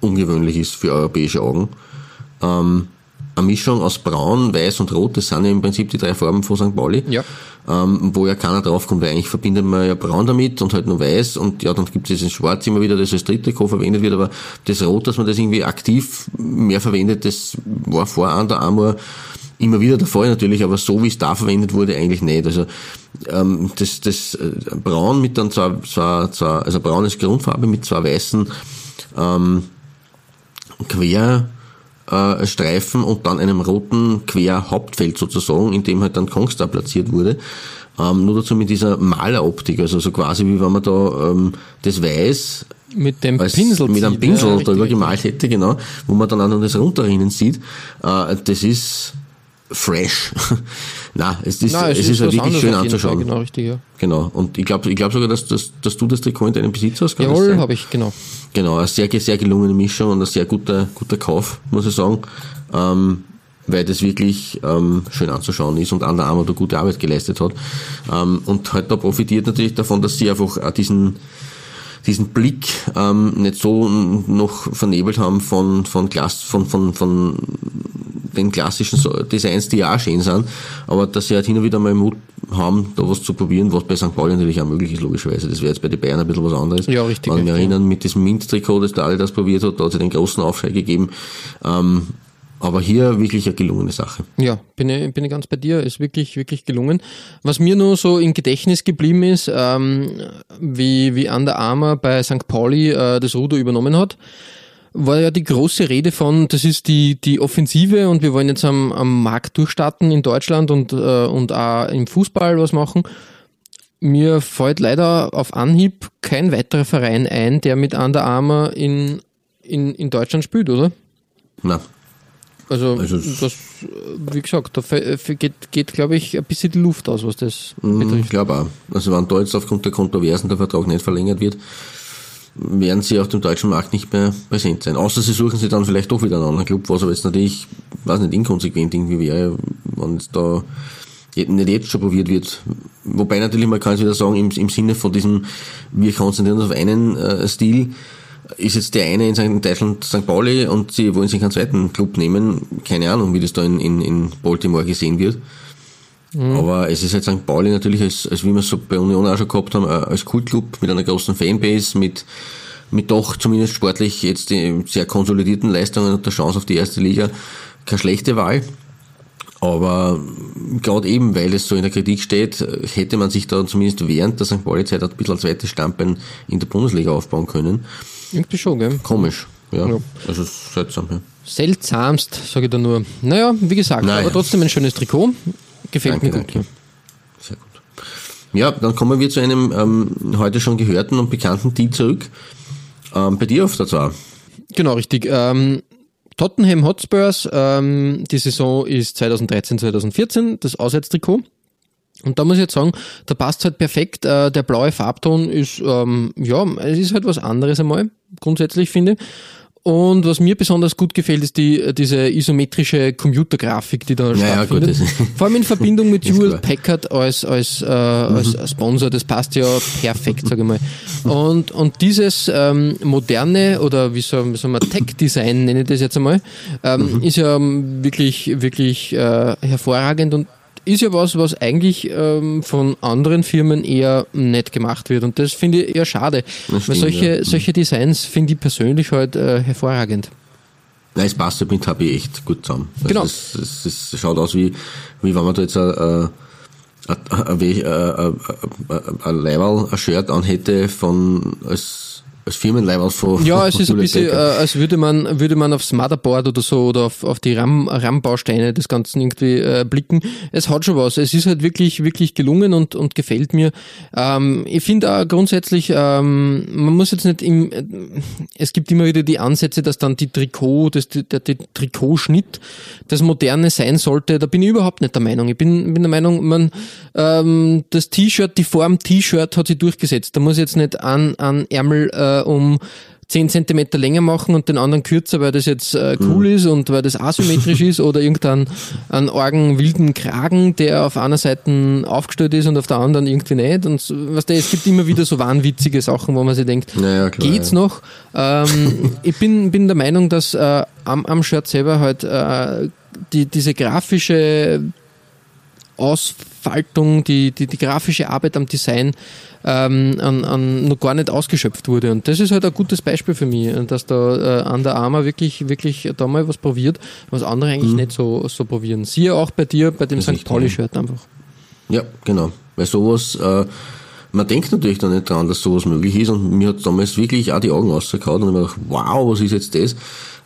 ungewöhnlich ist für europäische Augen. Ähm, eine Mischung aus Braun, Weiß und Rot, das sind ja im Prinzip die drei Farben von St. Pauli, ja. ähm, wo ja keiner draufkommt, weil eigentlich verbindet man ja Braun damit und halt nur Weiß und ja, dann gibt es dieses Schwarz immer wieder, das als Dritttrikot verwendet wird, aber das Rot, dass man das irgendwie aktiv mehr verwendet, das war vor an der Amor immer wieder der Fall natürlich, aber so wie es da verwendet wurde, eigentlich nicht. Also ähm, das, das äh, Braun mit dann zwei, zwei, zwei also Braun ist Grundfarbe mit zwei weißen ähm, Querstreifen äh, und dann einem roten Querhauptfeld sozusagen, in dem halt dann Kongstar platziert wurde. Ähm, nur dazu mit dieser Maleroptik, also so quasi wie wenn man da ähm, das Weiß mit dem als, Pinsel mit einem Pinsel ja, drüber gemalt hätte, genau, wo man dann auch noch das runterrinnen sieht. Äh, das ist fresh. <laughs> Na, es ist, Nein, es, es ist, ist wirklich schön anzuschauen. genau, richtig, ja. Genau. Und ich glaube ich glaub sogar, dass, dass, dass du das Trikot in deinem Besitz hast. Jawohl, habe ich, genau. Genau, eine sehr, sehr gelungene Mischung und ein sehr guter, guter Kauf, muss ich sagen. Ähm, weil das wirklich ähm, schön anzuschauen ist und Under Armour da gute Arbeit geleistet hat. Ähm, und halt da profitiert natürlich davon, dass sie einfach auch diesen diesen Blick ähm, nicht so noch vernebelt haben von von Glas von von von den klassischen Designs, die ja auch schön sind, aber dass sie halt hin und wieder mal Mut haben, da was zu probieren, was bei St. Pauli natürlich auch möglich ist, logischerweise. Das wäre jetzt bei den Bayern ein bisschen was anderes. Ja, richtig. Wir erinnern, mit diesem Mint-Trikot, das der alle das probiert hat, da hat es den großen Aufschrei gegeben. Ähm, aber hier wirklich eine gelungene Sache. Ja, bin ich, bin ich ganz bei dir. Ist wirklich, wirklich gelungen. Was mir nur so im Gedächtnis geblieben ist, ähm, wie, wie Under Armour bei St. Pauli äh, das Ruder übernommen hat war ja die große Rede von, das ist die, die Offensive und wir wollen jetzt am, am Markt durchstarten in Deutschland und, äh, und auch im Fußball was machen. Mir fällt leider auf Anhieb kein weiterer Verein ein, der mit Under Armour in, in, in Deutschland spielt, oder? Na. Also, also das, wie gesagt, da geht, geht glaube ich, ein bisschen die Luft aus, was das mm, betrifft. Ich glaube auch. Also wenn da jetzt aufgrund der Kontroversen der Vertrag nicht verlängert wird, werden sie auf dem deutschen Markt nicht mehr präsent sein. Außer sie suchen sich dann vielleicht doch wieder einen anderen Club, was aber jetzt natürlich, weiß nicht, inkonsequent irgendwie wäre, wenn es da nicht jetzt schon probiert wird. Wobei natürlich, man kann es wieder sagen, im, im Sinne von diesem, wir konzentrieren uns auf einen äh, Stil, ist jetzt der eine in Deutschland St. Pauli und sie wollen sich einen zweiten Club nehmen. Keine Ahnung, wie das da in, in, in Baltimore gesehen wird. Mhm. Aber es ist halt St. Pauli natürlich, als, als wie wir es so bei Union auch schon gehabt haben, äh, als Kultclub mit einer großen Fanbase, mit, mit doch zumindest sportlich jetzt die sehr konsolidierten Leistungen und der Chance auf die erste Liga, keine schlechte Wahl. Aber gerade eben, weil es so in der Kritik steht, hätte man sich da zumindest während der St. Pauli-Zeit ein bisschen als zweites Standbein in der Bundesliga aufbauen können. Irgendwie schon, gell? Komisch, ja. ja. Also seltsam, ja. Seltsamst, sage ich da nur. Naja, wie gesagt, naja. aber trotzdem ein schönes Trikot. Gefällt danke, mir gut. Danke. Sehr gut. Ja, dann kommen wir zu einem ähm, heute schon gehörten und bekannten Deal zurück. Ähm, bei dir auf der Zahl. Genau, richtig. Ähm, Tottenham Hotspurs, ähm, die Saison ist 2013, 2014, das Auswärtstrikot. Und da muss ich jetzt sagen, da passt halt perfekt. Äh, der blaue Farbton ist, ähm, ja, es ist halt was anderes einmal, grundsätzlich finde ich. Und was mir besonders gut gefällt, ist die, diese isometrische Computergrafik, die da ja, stattfindet. Ja, Vor allem in Verbindung mit <laughs> Jewel Packard als, als, äh, mhm. als Sponsor, das passt ja perfekt, sage ich mal. Und, und dieses ähm, moderne oder wie soll, wie soll man Tech-Design nenne ich das jetzt einmal, ähm, mhm. ist ja wirklich, wirklich äh, hervorragend und ist ja was, was eigentlich ähm, von anderen Firmen eher nicht gemacht wird. Und das finde ich eher schade. Stimmt, weil solche, ja. solche Designs finde ich persönlich halt äh, hervorragend. Nein, es passt mit HB echt gut zusammen. Also genau. Es, es, es, schaut aus wie, wie wenn man da jetzt ein, ein, ein, ein Leiberl, ein Shirt anhätte von, als, als Firmenleihwand von Ja, <laughs> es ist ein bisschen, äh, als würde man, würde man aufs Motherboard oder so oder auf, auf die RAM, RAM-Bausteine des Ganzen irgendwie äh, blicken. Es hat schon was. Es ist halt wirklich, wirklich gelungen und, und gefällt mir. Ähm, ich finde auch grundsätzlich, ähm, man muss jetzt nicht im, äh, es gibt immer wieder die Ansätze, dass dann die Trikot, das, der, der Trikotschnitt das Moderne sein sollte. Da bin ich überhaupt nicht der Meinung. Ich bin, bin der Meinung, man, ähm, das T-Shirt, die Form T-Shirt hat sich durchgesetzt. Da muss ich jetzt nicht an, an Ärmel äh, um 10 Zentimeter länger machen und den anderen kürzer, weil das jetzt äh, cool ist und weil das asymmetrisch ist oder irgendeinen einen argen wilden Kragen, der auf einer Seite aufgestellt ist und auf der anderen irgendwie nicht. Und weißt du, es gibt immer wieder so wahnwitzige Sachen, wo man sich denkt, Naja, klar, geht's ja. noch? Ähm, <laughs> ich bin, bin der Meinung, dass äh, am, am Shirt selber halt äh, die, diese grafische Ausfaltung, die, die, die grafische Arbeit am Design ähm, an, an noch gar nicht ausgeschöpft wurde. Und das ist halt ein gutes Beispiel für mich, dass da äh, an der Arma wirklich, wirklich da mal was probiert, was andere eigentlich nicht so, so probieren. Siehe auch bei dir, bei dem Das St. Pauli-Shirt einfach. Ja, genau. Weil sowas, äh, man denkt natürlich dann nicht dran, dass sowas möglich ist und mir hat damals wirklich auch die Augen rausgehauen und ich mir gedacht, wow, was ist jetzt das?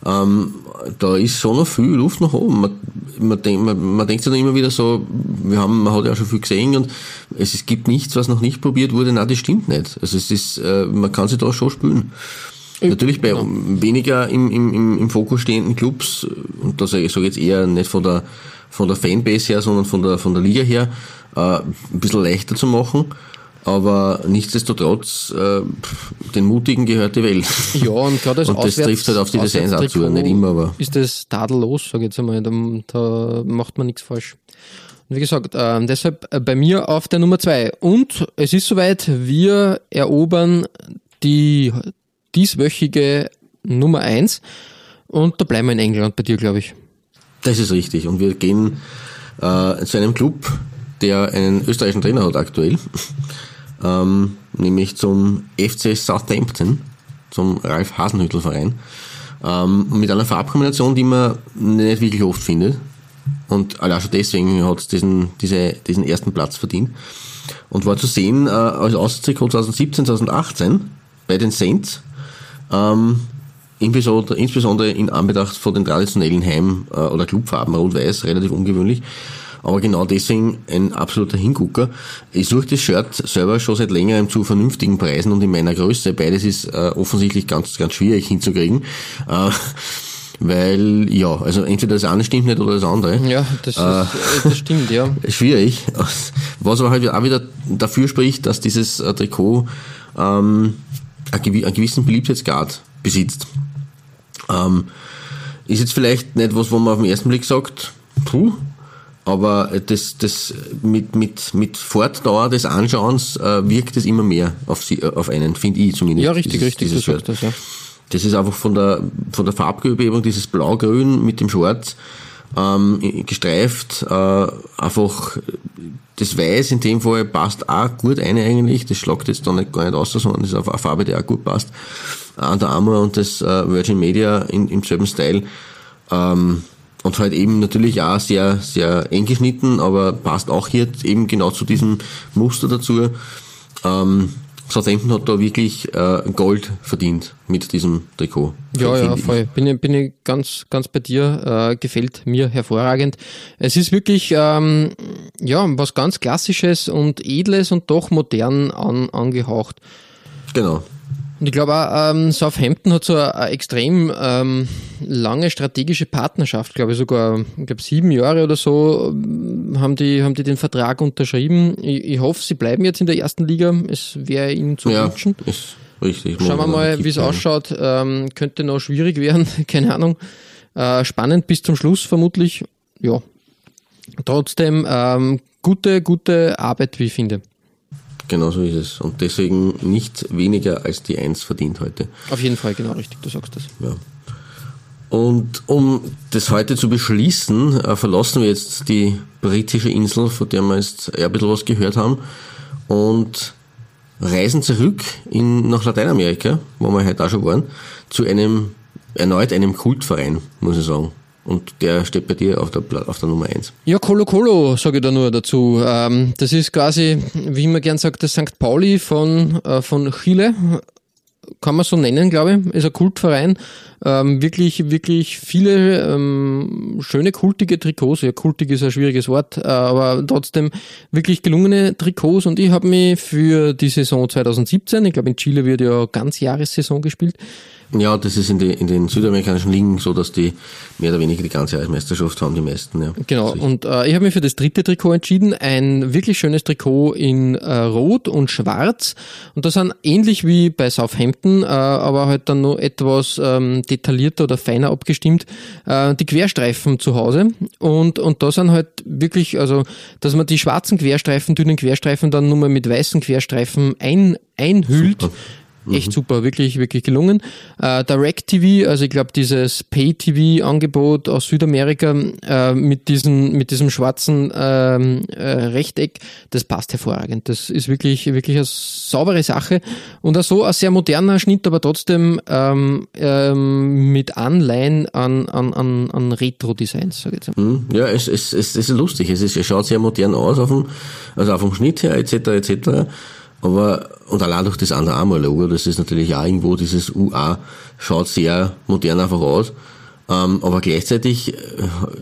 Ähm, da ist schon noch viel Luft nach oben. Man, man, denk, man, man denkt sich dann immer wieder so, wir haben, man hat ja schon viel gesehen und es, es gibt nichts, was noch nicht probiert wurde. Nein, das stimmt nicht. Also es ist, äh, man kann sich da schon spülen. Natürlich bei weniger im, im, im, im Fokus stehenden Clubs, und das sage ich jetzt eher nicht von der, von der Fanbase her, sondern von der, von der Liga her, äh, ein bisschen leichter zu machen. Aber nichtsdestotrotz, äh, den Mutigen gehört die Welt. Ja, und gerade als <laughs> Und das Auswärts- trifft halt auf die Designs auch zu, nicht immer, aber- Ist das tadellos, sage ich jetzt einmal. Da, da macht man nichts falsch. Und wie gesagt, ähm, deshalb äh, bei mir auf der Nummer zwei. Und es ist soweit, wir erobern die dieswöchige Nummer eins. Und da bleiben wir in England bei dir, glaube ich. Das ist richtig. Und wir gehen äh, zu einem Club, der einen österreichischen Trainer hat aktuell, ähm, nämlich zum FC Southampton, zum Ralf Hasenhüttl Verein, ähm, mit einer Farbkombination, die man nicht wirklich oft findet. Und allein schon deswegen hat es diesen, diese, diesen ersten Platz verdient. Und war zu sehen äh, als Außentrikot 2017, 2018 bei den Saints. Ähm, insbesondere, insbesondere in Anbetracht von den traditionellen Heim- äh, oder Clubfarben rot-weiß, relativ ungewöhnlich. Aber genau deswegen ein absoluter Hingucker. Ich suche das Shirt selber schon seit längerem zu vernünftigen Preisen und in meiner Größe. Beides ist äh, offensichtlich ganz, ganz schwierig hinzukriegen. Äh, <laughs> weil, ja, also entweder das eine stimmt nicht oder das andere. Ja, das, ist, äh, das stimmt, ja. <laughs> Schwierig. Was aber halt auch wieder dafür spricht, dass dieses äh, Trikot ähm, einen gewissen Beliebtheitsgrad besitzt. Ähm, ist jetzt vielleicht nicht was, wo man auf den ersten Blick sagt, puh, aber das, das mit, mit, mit Fortdauer des Anschauens äh, wirkt es immer mehr auf, sie, äh, auf einen, finde ich zumindest. Ja, richtig, dieses- richtig, dieses Shirt. das, ja. Das ist einfach von der, von der Farbgebung, dieses Blau-Grün mit dem Schwarz, ähm, gestreift, äh, einfach das Weiß in dem Fall passt auch gut ein eigentlich, das schlagt jetzt da nicht gar nicht aus, sondern das ist eine Farbe, die auch gut passt. An der Armour und das äh, Virgin Media in, im selben Style. Ähm, und halt eben natürlich auch sehr, sehr eng geschnitten, aber passt auch hier eben genau zu diesem Muster dazu. Ähm, Southampton hat da wirklich äh, Gold verdient mit diesem Trikot. Ja, ja, ich. voll. Bin, ich- bin ich ganz, ganz bei dir. Äh, gefällt mir hervorragend. Es ist wirklich ähm, ja was ganz Klassisches und Edles und doch modern an, angehaucht. Genau. Und ich glaube auch, ähm, Southampton hat so eine, extrem ähm, lange strategische Partnerschaft, glaube ich sogar, ich glaube sieben Jahre oder so ähm, haben die, haben die den Vertrag unterschrieben. Ich, ich hoffe, sie bleiben jetzt in der ersten Liga. Es wäre ihnen zu Ja, wünschen. ist richtig. Schauen wir mal, wie es ausschaut. Ähm, könnte noch schwierig werden, <laughs> keine Ahnung. Äh, spannend bis zum Schluss vermutlich. Ja. Trotzdem ähm, gute, gute Arbeit, wie ich finde. Genau so ist es. Und deswegen nicht weniger als die Eins verdient heute. Auf jeden Fall, genau richtig, du sagst das. Ja. Und um das heute zu beschließen, äh, verlassen wir jetzt die britische Insel, von der wir jetzt eher ein bisschen was gehört haben, und reisen zurück in, nach Lateinamerika, wo wir heute auch schon waren, zu einem, erneut einem Kultverein, muss ich sagen. Und der steht bei dir auf der, auf der Nummer eins. Ja, Colo Colo, sage ich da nur dazu. Ähm, das ist quasi, wie man gern sagt, das St. Pauli von, äh, von Chile. kann man so nennen, glaube ich. Ist ein Kultverein. Ähm, wirklich, wirklich viele ähm, schöne, kultige Trikots. Ja, kultig ist ein schwieriges Wort, äh, aber trotzdem wirklich gelungene Trikots. Und ich habe mich für die Saison 2017, ich glaube in Chile wird ja ganz Jahressaison gespielt, ja, das ist in, die, in den südamerikanischen Ligen so, dass die mehr oder weniger die ganze Jahresmeisterschaft haben, die meisten. Ja. Genau, und äh, ich habe mich für das dritte Trikot entschieden. Ein wirklich schönes Trikot in äh, Rot und Schwarz. Und das sind ähnlich wie bei Southampton, äh, aber halt dann noch etwas ähm, detaillierter oder feiner abgestimmt, äh, die Querstreifen zu Hause. Und, und da sind halt wirklich, also, dass man die schwarzen Querstreifen, dünnen Querstreifen dann nur mal mit weißen Querstreifen ein, einhüllt. Super Echt mhm. super, wirklich, wirklich gelungen. Äh, Direct TV, also ich glaube dieses Pay-TV-Angebot aus Südamerika äh, mit, diesen, mit diesem schwarzen ähm, äh, Rechteck, das passt hervorragend. Das ist wirklich, wirklich eine saubere Sache und auch so ein sehr moderner Schnitt, aber trotzdem ähm, ähm, mit Anleihen an, an, an, an Retro-Designs, sage ich jetzt mal. Mhm. Ja, es, es, es, es ist lustig. Es, ist, es schaut sehr modern aus, auf dem, also auf dem Schnitt her, etc., etc., aber, und allein durch das andere Armour-Logo, das ist natürlich auch irgendwo, dieses UA schaut sehr modern einfach aus. Ähm, aber gleichzeitig, äh,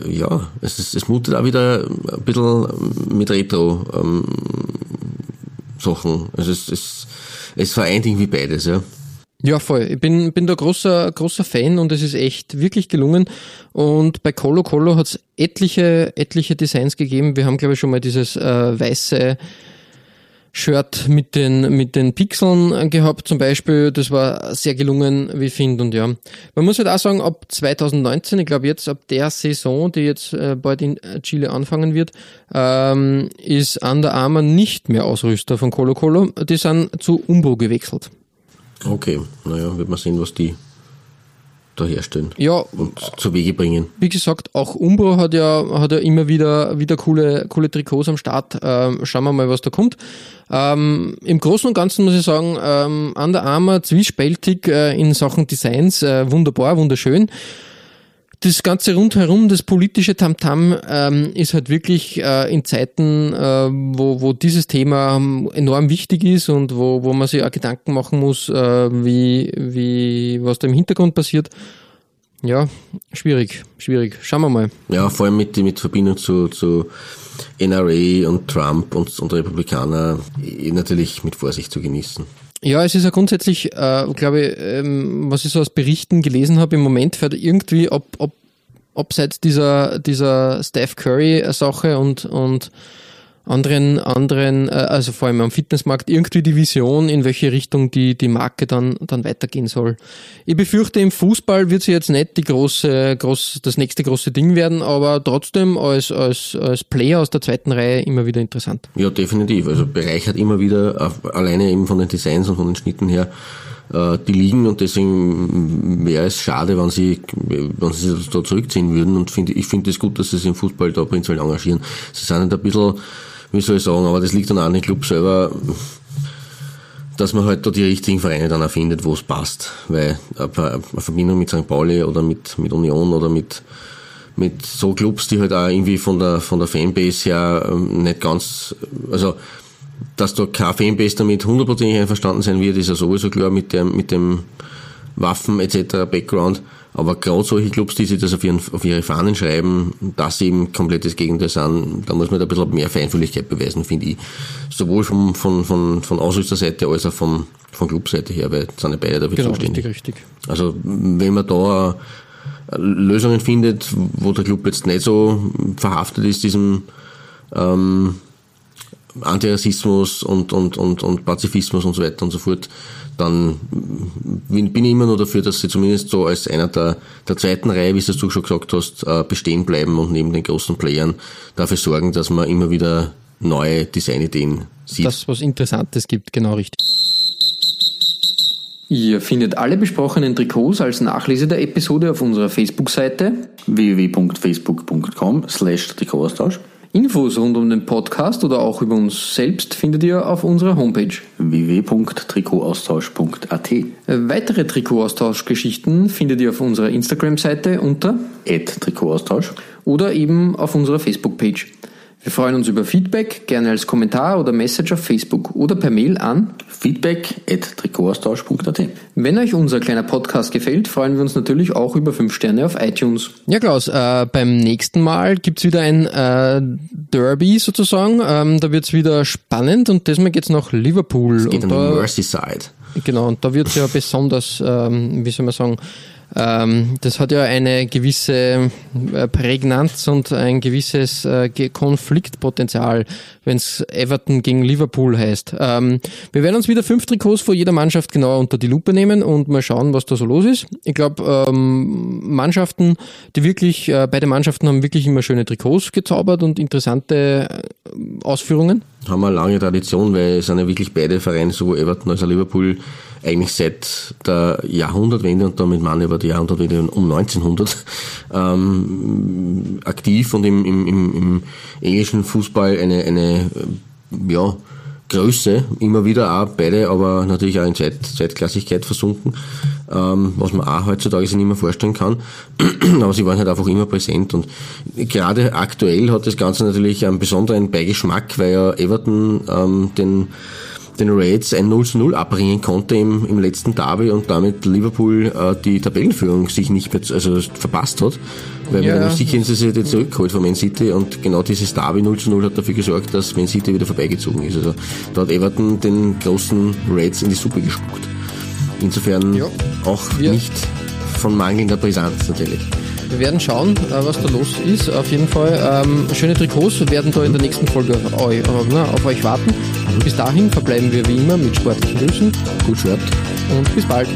ja, es, ist, es mutet auch wieder ein bisschen mit Retro ähm, Sachen. Also es, es, es vereint irgendwie beides, ja. Ja, voll. Ich bin, bin da großer, großer Fan und es ist echt wirklich gelungen. Und bei Colo Colo hat es etliche, etliche Designs gegeben. Wir haben, glaube ich, schon mal dieses äh, weiße Shirt mit den, mit den Pixeln gehabt zum Beispiel. Das war sehr gelungen, wie ich finde. Und ja, man muss halt auch sagen, ab 2019, ich glaube jetzt ab der Saison, die jetzt äh, bald in Chile anfangen wird, ähm, ist Under Armour nicht mehr Ausrüster von Colo Colo. Die sind zu Umbo gewechselt. Okay, naja, wird man sehen, was die da herstellen ja, und zu Wege bringen. Wie gesagt, auch Umbro hat ja, hat ja immer wieder, wieder coole, coole Trikots am Start. Ähm, schauen wir mal, was da kommt. Ähm, Im Großen und Ganzen muss ich sagen, ähm, an der Armour zwiespältig äh, in Sachen Designs, äh, wunderbar, wunderschön das Ganze rundherum, das politische Tamtam, ähm, ist halt wirklich äh, in Zeiten, äh, wo, wo dieses Thema enorm wichtig ist und wo, wo man sich auch Gedanken machen muss, äh, wie, wie, was da im Hintergrund passiert. Ja, schwierig, schwierig. Schauen wir mal. Ja, vor allem mit, mit Verbindung zu, zu NRA und Trump und, und Republikaner eh natürlich mit Vorsicht zu genießen. Ja, es ist ja grundsätzlich, äh, glaube ich, ähm, was ich so aus Berichten gelesen habe, im Moment fährt irgendwie, ob, ob, abseits dieser, dieser Steph Curry-Sache und, und anderen, anderen, äh, also vor allem am Fitnessmarkt, irgendwie die Vision, in welche Richtung die, die Marke dann, dann weitergehen soll. Ich befürchte, im Fußball wird sie jetzt nicht die große, groß, das nächste große Ding werden, aber trotzdem als, als, als Player aus der zweiten Reihe immer wieder interessant. Ja, definitiv. Also bereichert immer wieder, alleine eben von den Designs und von den Schnitten her, äh, die liegen und deswegen wäre es schade, wenn sie, wenn sie da zurückziehen würden und finde, ich finde es gut, dass sie sich im Fußball da prinzipiell engagieren. Sie sind halt ein bisschen, wie soll ich sagen, aber das liegt dann auch an den Club selber, dass man halt da die richtigen Vereine dann auch findet, wo es passt. Weil eine Verbindung mit St. Pauli oder mit, mit Union oder mit, mit so Clubs, die halt auch irgendwie von der, von der Fanbase her ähm, nicht ganz, also, dass da kein Fanbase damit hundertprozentig einverstanden sein wird, ist ja sowieso klar mit dem, mit dem Waffen etc. Background. Aber gerade solche Clubs, die sich das auf, ihren, auf ihre Fahnen schreiben, dass sie eben komplettes Gegenteil sind, da muss man da ein bisschen mehr Feinfühligkeit beweisen, finde ich. Sowohl vom, von, von, von Ausrüsterseite als auch von, von Clubseite her, weil sind ja beide dafür genau, zuständig. Richtig, richtig. Also wenn man da Lösungen findet, wo der Club jetzt nicht so verhaftet ist, diesem ähm, Antirassismus und, und, und, und Pazifismus und so weiter und so fort, dann bin ich immer nur dafür, dass sie zumindest so als einer der, der zweiten Reihe, wie es du schon gesagt hast, äh, bestehen bleiben und neben den großen Playern dafür sorgen, dass man immer wieder neue Designideen sieht. Das, was Interessantes gibt, genau richtig. Ihr findet alle besprochenen Trikots als Nachlese der Episode auf unserer Facebook-Seite www.facebook.com slash Trikotaustausch Infos rund um den Podcast oder auch über uns selbst findet ihr auf unserer Homepage www.trikotaustausch.at. Weitere Trikotaustauschgeschichten findet ihr auf unserer Instagram-Seite unter @trikotaustausch oder eben auf unserer Facebook-Page. Wir freuen uns über Feedback, gerne als Kommentar oder Message auf Facebook oder per Mail an feedback at trikotaustausch.at. Wenn euch unser kleiner Podcast gefällt, freuen wir uns natürlich auch über 5 Sterne auf iTunes. Ja, Klaus, äh, beim nächsten Mal gibt's wieder ein äh, Derby sozusagen. Ähm, da wird's wieder spannend und diesmal geht's nach Liverpool. Es geht und an da, Merseyside. Genau, und da wird's ja besonders, ähm, wie soll man sagen, das hat ja eine gewisse äh, Prägnanz und ein gewisses äh, Konfliktpotenzial, wenn es Everton gegen Liverpool heißt. Ähm, wir werden uns wieder fünf Trikots vor jeder Mannschaft genauer unter die Lupe nehmen und mal schauen, was da so los ist. Ich glaube, ähm, Mannschaften, die wirklich, äh, beide Mannschaften haben wirklich immer schöne Trikots gezaubert und interessante Ausführungen. Haben wir eine lange Tradition, weil es sind ja wirklich beide Vereine, sowohl Everton als auch Liverpool, eigentlich seit der Jahrhundertwende und damit meine ich aber die Jahrhundertwende um 1900 ähm, aktiv und im, im, im, im englischen Fußball eine, eine ja, Größe, immer wieder auch beide, aber natürlich auch in Zeit, Zeitklassigkeit versunken, ähm, was man auch heutzutage sich nicht mehr vorstellen kann. <clears throat> aber sie waren halt einfach immer präsent und gerade aktuell hat das Ganze natürlich einen besonderen Beigeschmack, weil ja Everton ähm, den den Raids ein 0 zu 0 abbringen konnte im, im letzten Derby und damit Liverpool äh, die Tabellenführung sich nicht mehr also verpasst hat. Weil ja. einem Sieg haben sie sich zurückgeholt von Man City und genau dieses Derby 0 zu 0 hat dafür gesorgt, dass Man City wieder vorbeigezogen ist. Also da hat Everton den großen Raids in die Suppe gespuckt. Insofern ja. auch ja. nicht von mangelnder Brisanz natürlich. Wir werden schauen, äh, was da los ist. Auf jeden Fall ähm, schöne Trikots werden da in der nächsten Folge auf euch, auf euch warten. Bis dahin verbleiben wir wie immer mit sportlichen Grüßen. Gut schwert. Und bis bald.